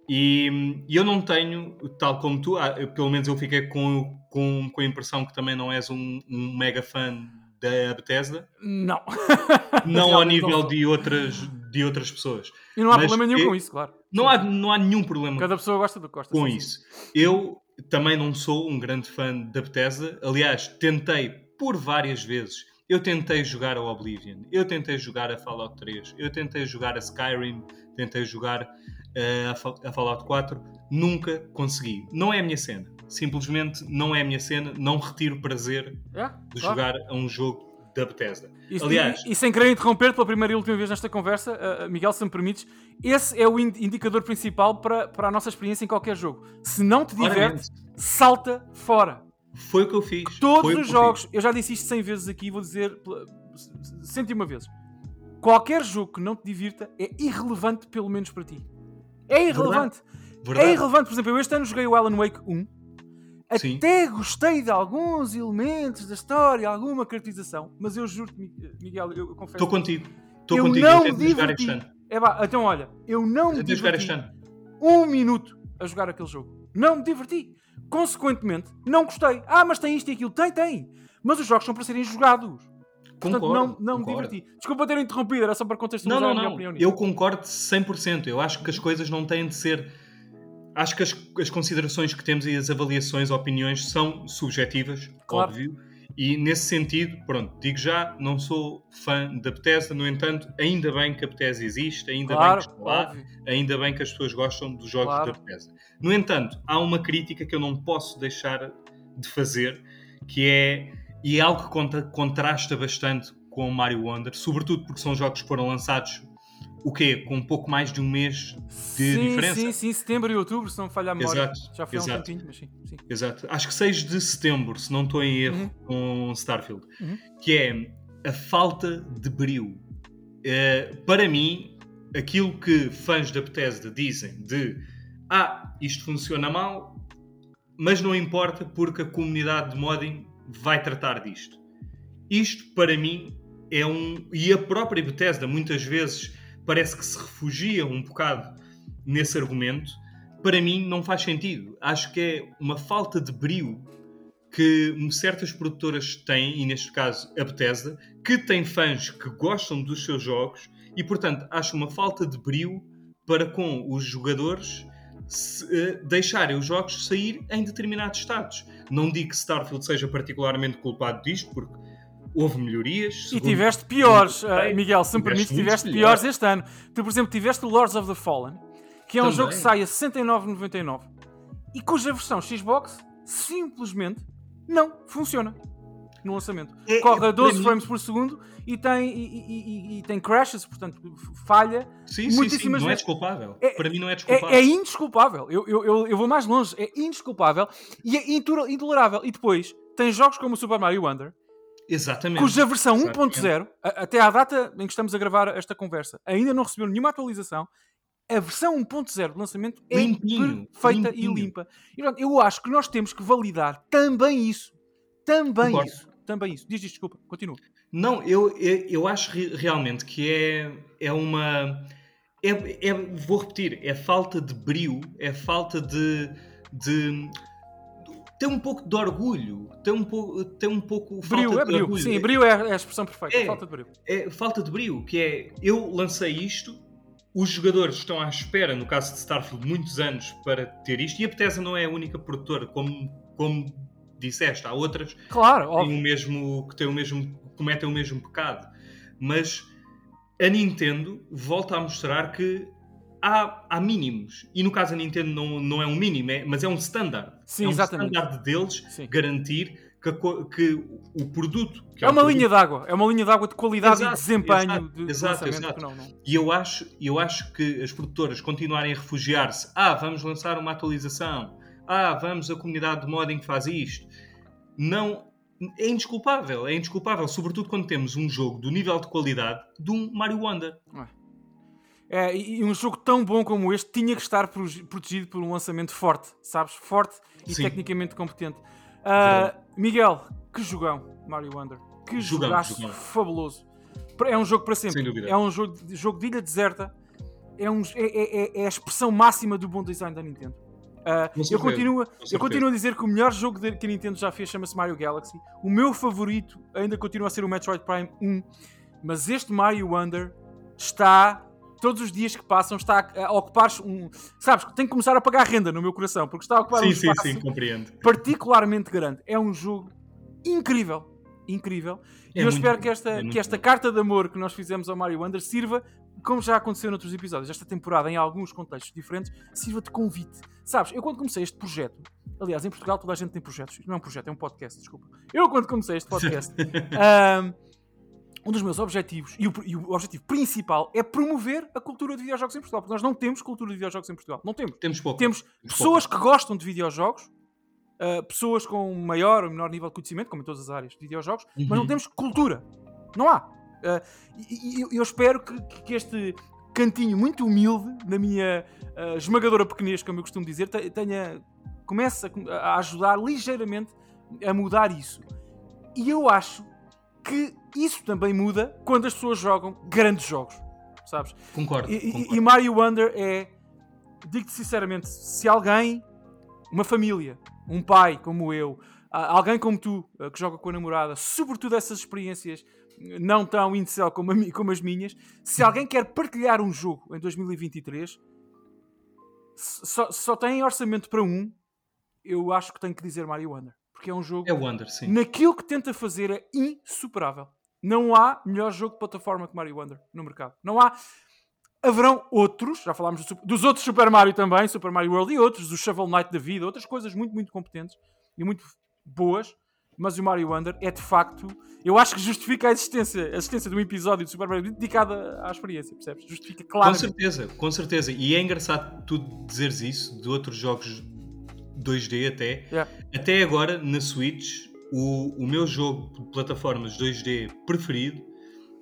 E, e eu não tenho, tal como tu, ah, pelo menos eu fiquei com, com, com a impressão que também não és um, um mega fã da Bethesda, Não. não ao nível de outras, de outras pessoas. E não há Mas problema nenhum eu- com isso, claro. Não há, não há nenhum problema Cada pessoa gosta do que gosta. com sim, sim. isso. Eu também não sou um grande fã da Bethesda. Aliás, tentei por várias vezes. Eu tentei jogar a Oblivion, eu tentei jogar a Fallout 3, eu tentei jogar a Skyrim, tentei jogar eh, a, Fa- a Fallout 4. Nunca consegui. Não é a minha cena. Simplesmente não é a minha cena. Não retiro prazer É, de claro. jogar a um jogo da Bethesda. E, Aliás- e, e sem querer interromper pela primeira e última vez nesta conversa, uh, uh, Miguel, se me permites, esse é o in- indicador principal para, para a nossa experiência em qualquer jogo. Se não te diverte, Claramente. salta fora. Foi o que eu fiz. Todos os que eu jogos, eu já disse isto 100 vezes aqui, vou dizer pela- 101 vezes. Qualquer jogo que não te divirta é irrelevante, pelo menos para ti. É irrelevante. fiz. Verdade. É irrelevante. Por exemplo, eu este ano joguei o Alan Wake 1. Sim. Até gostei de alguns elementos da história, alguma caracterização, mas eu juro-te, Mi- Miguel, eu, eu confesso. Estou contigo. Estou contigo. não eu diverti. É pá, então olha, eu não me diverti um minuto a jogar aquele jogo. Não me diverti. Consequentemente, não gostei. Ah, mas tem isto e aquilo. Tem, tem. mas os jogos são para serem jogados. Portanto, Concordo, não, não me concordo. diverti. Desculpa ter interrompido, era só para Não, contextualizar não, a minha não. opinião nisso. Eu concordo 100%. Eu acho que as coisas não têm de ser. Acho que as, as considerações que temos e as avaliações, opiniões são subjetivas, Claro. óbvio. E nesse sentido, pronto, digo já, não sou fã da Bethesda, no entanto, ainda bem que a Bethesda existe, ainda Claro, bem que está lá, ainda bem que as pessoas gostam dos jogos Claro. da Bethesda. No entanto, há uma crítica que eu não posso deixar de fazer, que é, e é algo que contra- contrasta bastante com o Mario Wonder, sobretudo porque são jogos que foram lançados, o quê? Com um pouco mais de um mês de sim, diferença? sim, sim, setembro e outubro, se não me falha a memória. Exato, Já foi há um exato. tempinho, mas sim. sim. Exato. Acho que 6 de setembro, se não estou em erro, com Starfield. Uhum. Que é a falta de brilho. Eh, para mim, aquilo que fãs da Bethesda dizem de ah, isto funciona mal, mas não importa porque a comunidade de modding vai tratar disto. Isto, para mim, é um... E a própria Bethesda, muitas vezes, parece que se refugia um bocado nesse argumento. Para mim, não faz sentido. Acho que é uma falta de brilho que certas produtoras têm, e neste caso a Bethesda, que tem fãs que gostam dos seus jogos e, portanto, acho uma falta de brilho para com os jogadores se, eh, deixarem os jogos sair em determinados estados. Não digo que Starfield seja particularmente culpado disto, porque houve melhorias. E tiveste piores, sei, Miguel, se me permites, muitos tiveste piores. piores este ano. Tu, por exemplo, tiveste o Lords of the Fallen, que é um Também. jogo que sai a 69,99 e cuja versão Xbox simplesmente não funciona no lançamento. É- Corre a é, 12 para mim- frames por segundo e tem, e, e- e- e tem crashes, portanto, falha. Sim, sim, sim, muitíssimas não é vezes. desculpável. É- para mim não é desculpável. É, é indesculpável. Eu, eu, eu, eu vou mais longe. É indesculpável e é intoler- intolerável. E depois, tem jogos como o Super Mario Wonder, Exatamente. cuja versão Exatamente. 1.0, a- até à data em que estamos a gravar esta conversa, ainda não recebeu nenhuma atualização. A versão 1.0 de lançamento é Limpinho, perfeita e limpinho. limpa. E, portanto, eu acho que nós temos que validar também isso. Também Concordo. isso. Também isso. Diz isto, desculpa. Continua. Não, eu, eu, eu acho re- realmente que é, é uma. É, é- vou repetir, é falta de brio, é falta de. de ter um pouco de orgulho, ter um pouco, ter um pouco Brio, falta é de brio. orgulho. Sim, brio é a é a expressão perfeita. É. Falta de brio. é falta de brio, que é eu lancei isto, os jogadores estão à espera, no caso de Starfield, muitos anos para ter isto, e a Bethesda não é a única produtora, como, como disseste, há outras Claro, que têm o mesmo, que têm o mesmo, cometem o mesmo pecado. Mas a Nintendo volta a mostrar que há, há mínimos. E no caso a Nintendo não, não é um mínimo, é- mas é um standard. Sim, é um exatamente. standard deles Sim. garantir que, que o produto... Que É uma um linha produto- d'água. É uma linha d'água de qualidade e Exato, desempenho exato, de, exato, exato. Não, não. E eu acho, eu acho que as produtoras continuarem a refugiar-se. Ah, vamos lançar uma atualização. Ah, vamos, a comunidade de modding faz isto. Não. É indesculpável, é indesculpável, sobretudo quando temos um jogo do nível de qualidade de um Mario Wonder. É, e e um jogo tão bom como este tinha que estar protegido por um lançamento forte, sabes? Forte e Sim. tecnicamente competente. Ah, Miguel, que jogão, Mario Wonder. Que jogaço fabuloso. É um jogo para sempre. É um jogo de, jogo de ilha deserta. É, um, é, é- é a expressão máxima do bom design da Nintendo. Com eu, continuo, eu continuo a dizer que o melhor jogo de- que a Nintendo já fez chama-se Mario Galaxy. O meu favorito ainda continua a ser o Metroid Prime 1. Mas este Mario Wonder está, todos os dias que passam, está a, a ocupar um. Sabes, tem que começar a pagar renda no meu coração, porque está a ocupar um Sim, sim, espaço sim, compreendo. particularmente grande. É um jogo incrível. Incrível. E É eu muito espero que esta, é que esta carta de amor que nós fizemos ao Mario Wonder sirva, como já aconteceu noutros episódios, esta temporada, em alguns contextos diferentes, sirva de convite. Sabes, eu quando comecei este projeto, aliás, em Portugal toda a gente tem projetos, não é um projeto, é um podcast, desculpa. Eu quando comecei este podcast, ahm, um dos meus objetivos, e o, e o objetivo principal, é promover a cultura de videojogos em Portugal, porque nós não temos cultura de videojogos em Portugal. Não temos. Temos pouco. Temos pessoas que gostam de videojogos, uh, pessoas com maior ou menor nível de conhecimento, como em todas as áreas de videojogos, mas não Uhum. temos cultura. Não há. Uh, e e eu, espero que, que este cantinho muito humilde, na minha uh, esmagadora pequenez, como eu costumo dizer, te- tenha, comece a, a ajudar ligeiramente a mudar isso. E eu acho que isso também muda quando as pessoas jogam grandes jogos, sabes? Concordo. E, concordo. e Mario Wonder é, digo-te sinceramente, se alguém, uma família, um pai como eu, alguém como tu, ah, que joga com a namorada, sobretudo essas experiências não tão incel como, a como as minhas, se alguém quer partilhar um jogo em 2023, s- só, só tem orçamento para um, eu acho que tenho que dizer Mario Wonder. Porque é um jogo, É o Wonder, sim. naquilo que tenta fazer, é insuperável. Não há melhor jogo de plataforma que Mario Wonder no mercado. Não há. Haverão outros, já falámos do dos outros Super Mario também, Super Mario World e outros, o Shovel Knight da vida, outras coisas muito, muito competentes e muito boas, mas o Mario Wonder é de facto, eu acho que justifica a existência, a existência de um episódio de Super Mario dedicado à experiência, percebes? Justifica Com claro. certeza, com certeza. E é engraçado tu dizeres isso de outros jogos 2D até. Yeah. Até agora, na Switch, o, o meu jogo de plataformas 2D preferido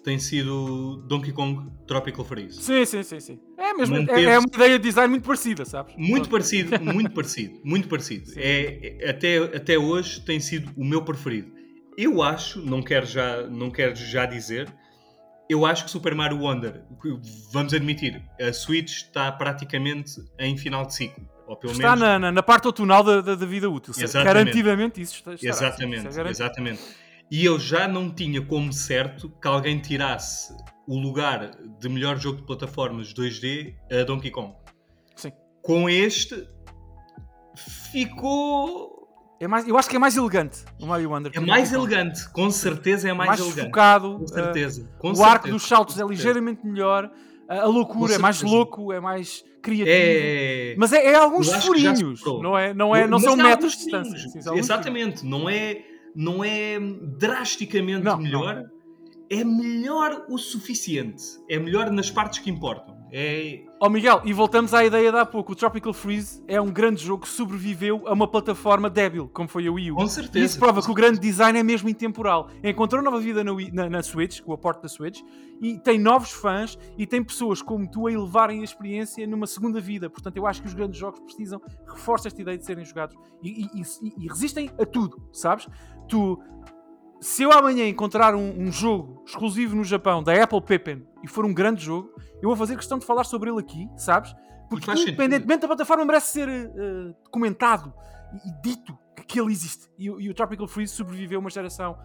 tem sido Donkey Kong Tropical Freeze. Sim, sim, sim, sim. É mesmo, é, é uma ideia de design muito parecida, sabes? Muito parecido, muito parecido, muito parecido. É, é- até, até hoje tem sido o meu preferido. Eu acho, não quero já, não quero já dizer, eu acho que Super Mario Wonder, vamos admitir, a Switch está praticamente em final de ciclo. Ou pelo Está menos na, na, parte outonal da, da, da vida útil. Exatamente. Garantidamente isso está, estará, Exatamente, isso é exatamente. E eu já não tinha como certo que alguém tirasse o lugar de melhor jogo de plataformas 2D a Donkey Kong. Sim. Com este, ficou. É mais, eu acho que é mais elegante o Mario Wonder. É mais elegante, com certeza é mais, mais elegante. focado. Com uh, certeza. com o certeza, arco dos saltos é ligeiramente melhor. A loucura é mais louco, é mais criativo. É. Mas é, é alguns furinhos, não é? Não, é, não Mas são há metros de distância. Sim, Exatamente, não é, não é drasticamente Não, melhor, é melhor o suficiente. É melhor nas partes que importam. É. Oh Miguel, e voltamos à ideia de há pouco. O Tropical Freeze é um grande jogo que sobreviveu a uma plataforma débil, como foi a Wii U. com E certeza. isso prova que o grande design é mesmo intemporal. Encontrou nova vida na, Wii- na- na Switch, com o aporte da Switch, e tem novos fãs e tem pessoas como tu a elevarem a experiência numa segunda vida. Portanto, eu acho que os grandes jogos precisam, reforça esta ideia de serem jogados e, e- e- e resistem a tudo, sabes? Tu, se eu amanhã encontrar um, um jogo exclusivo no Japão da Apple Pippin e for um grande jogo, eu vou fazer questão de falar sobre ele aqui, sabes? Porque faz sentido. independentemente da plataforma merece ser eh, documentado e, e dito que, que ele existe. E, o- e o Tropical Freeze sobreviveu a uma geração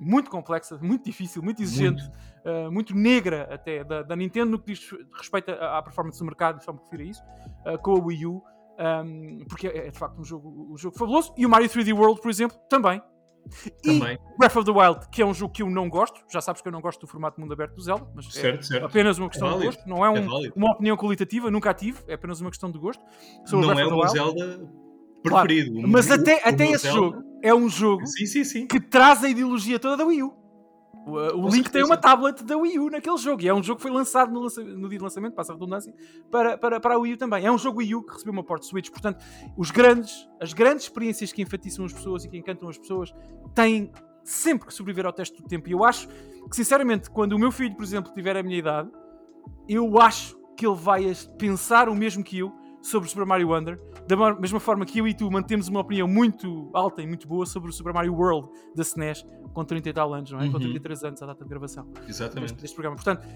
muito complexa, muito difícil, muito exigente, eh, muito negra até da, da Nintendo no que diz respeito à, à performance do mercado, só me refiro a isso, eh, com a Wii U, um, porque é, é de facto um jogo, um jogo fabuloso. E o Mario 3D World, por exemplo, também. Também. E Breath of the Wild, que é um jogo que eu não gosto, já sabes que eu não gosto do formato de mundo aberto do Zelda, mas Certo, é certo. apenas uma questão É de gosto, não é, um- É uma opinião qualitativa, nunca a tive, é apenas uma questão de gosto. sobre Não é o. Zelda Claro, preferido. O Mas até, até esse Zelda- jogo é um jogo Sim, sim, sim. que traz a ideologia toda da Wii U. O, uh, o Link tem certeza. uma tablet da Wii U naquele jogo e é um jogo que foi lançado no, lança- no dia de lançamento, passa a redundância, para, para, para a Wii U também. É um jogo Wii U que recebeu uma port Switch, portanto, os grandes, as grandes experiências que enfatiçam as pessoas e que encantam as pessoas têm sempre que sobreviver ao teste do tempo. E eu acho que, sinceramente, quando o meu filho, por exemplo, tiver a minha idade, eu acho que ele vai pensar o mesmo que eu sobre o Super Mario Wonder, da ma- mesma forma que eu e tu mantemos uma opinião muito alta e muito boa sobre o Super Mario World da SNES, com 30 e tal anos, não é? Com Uhum. 33 anos à data de gravação Exatamente. deste, deste programa. Portanto,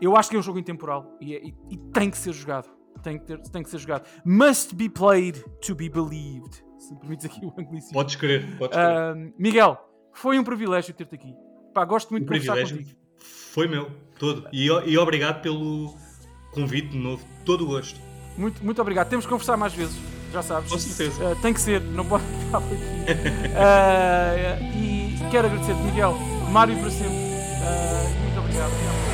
eu acho que é um jogo intemporal e, é- e- e tem que ser jogado. Tem que, ter- tem que ser jogado. Must be played to be believed. Se me permites aqui o anglicismo. Podes crer, podes crer. Ah, Miguel, foi um privilégio ter-te aqui. Pá, gosto muito o de conversar privilégio contigo. foi meu, todo. E, e obrigado pelo convite de novo. Todo o gosto. Muito, muito obrigado. Temos que conversar mais vezes, já sabes. Com certeza. Ah, tem que ser, não pode ficar por aqui. Ah, e quero agradecer-te, Miguel. Mário para sempre. Ah, muito obrigado.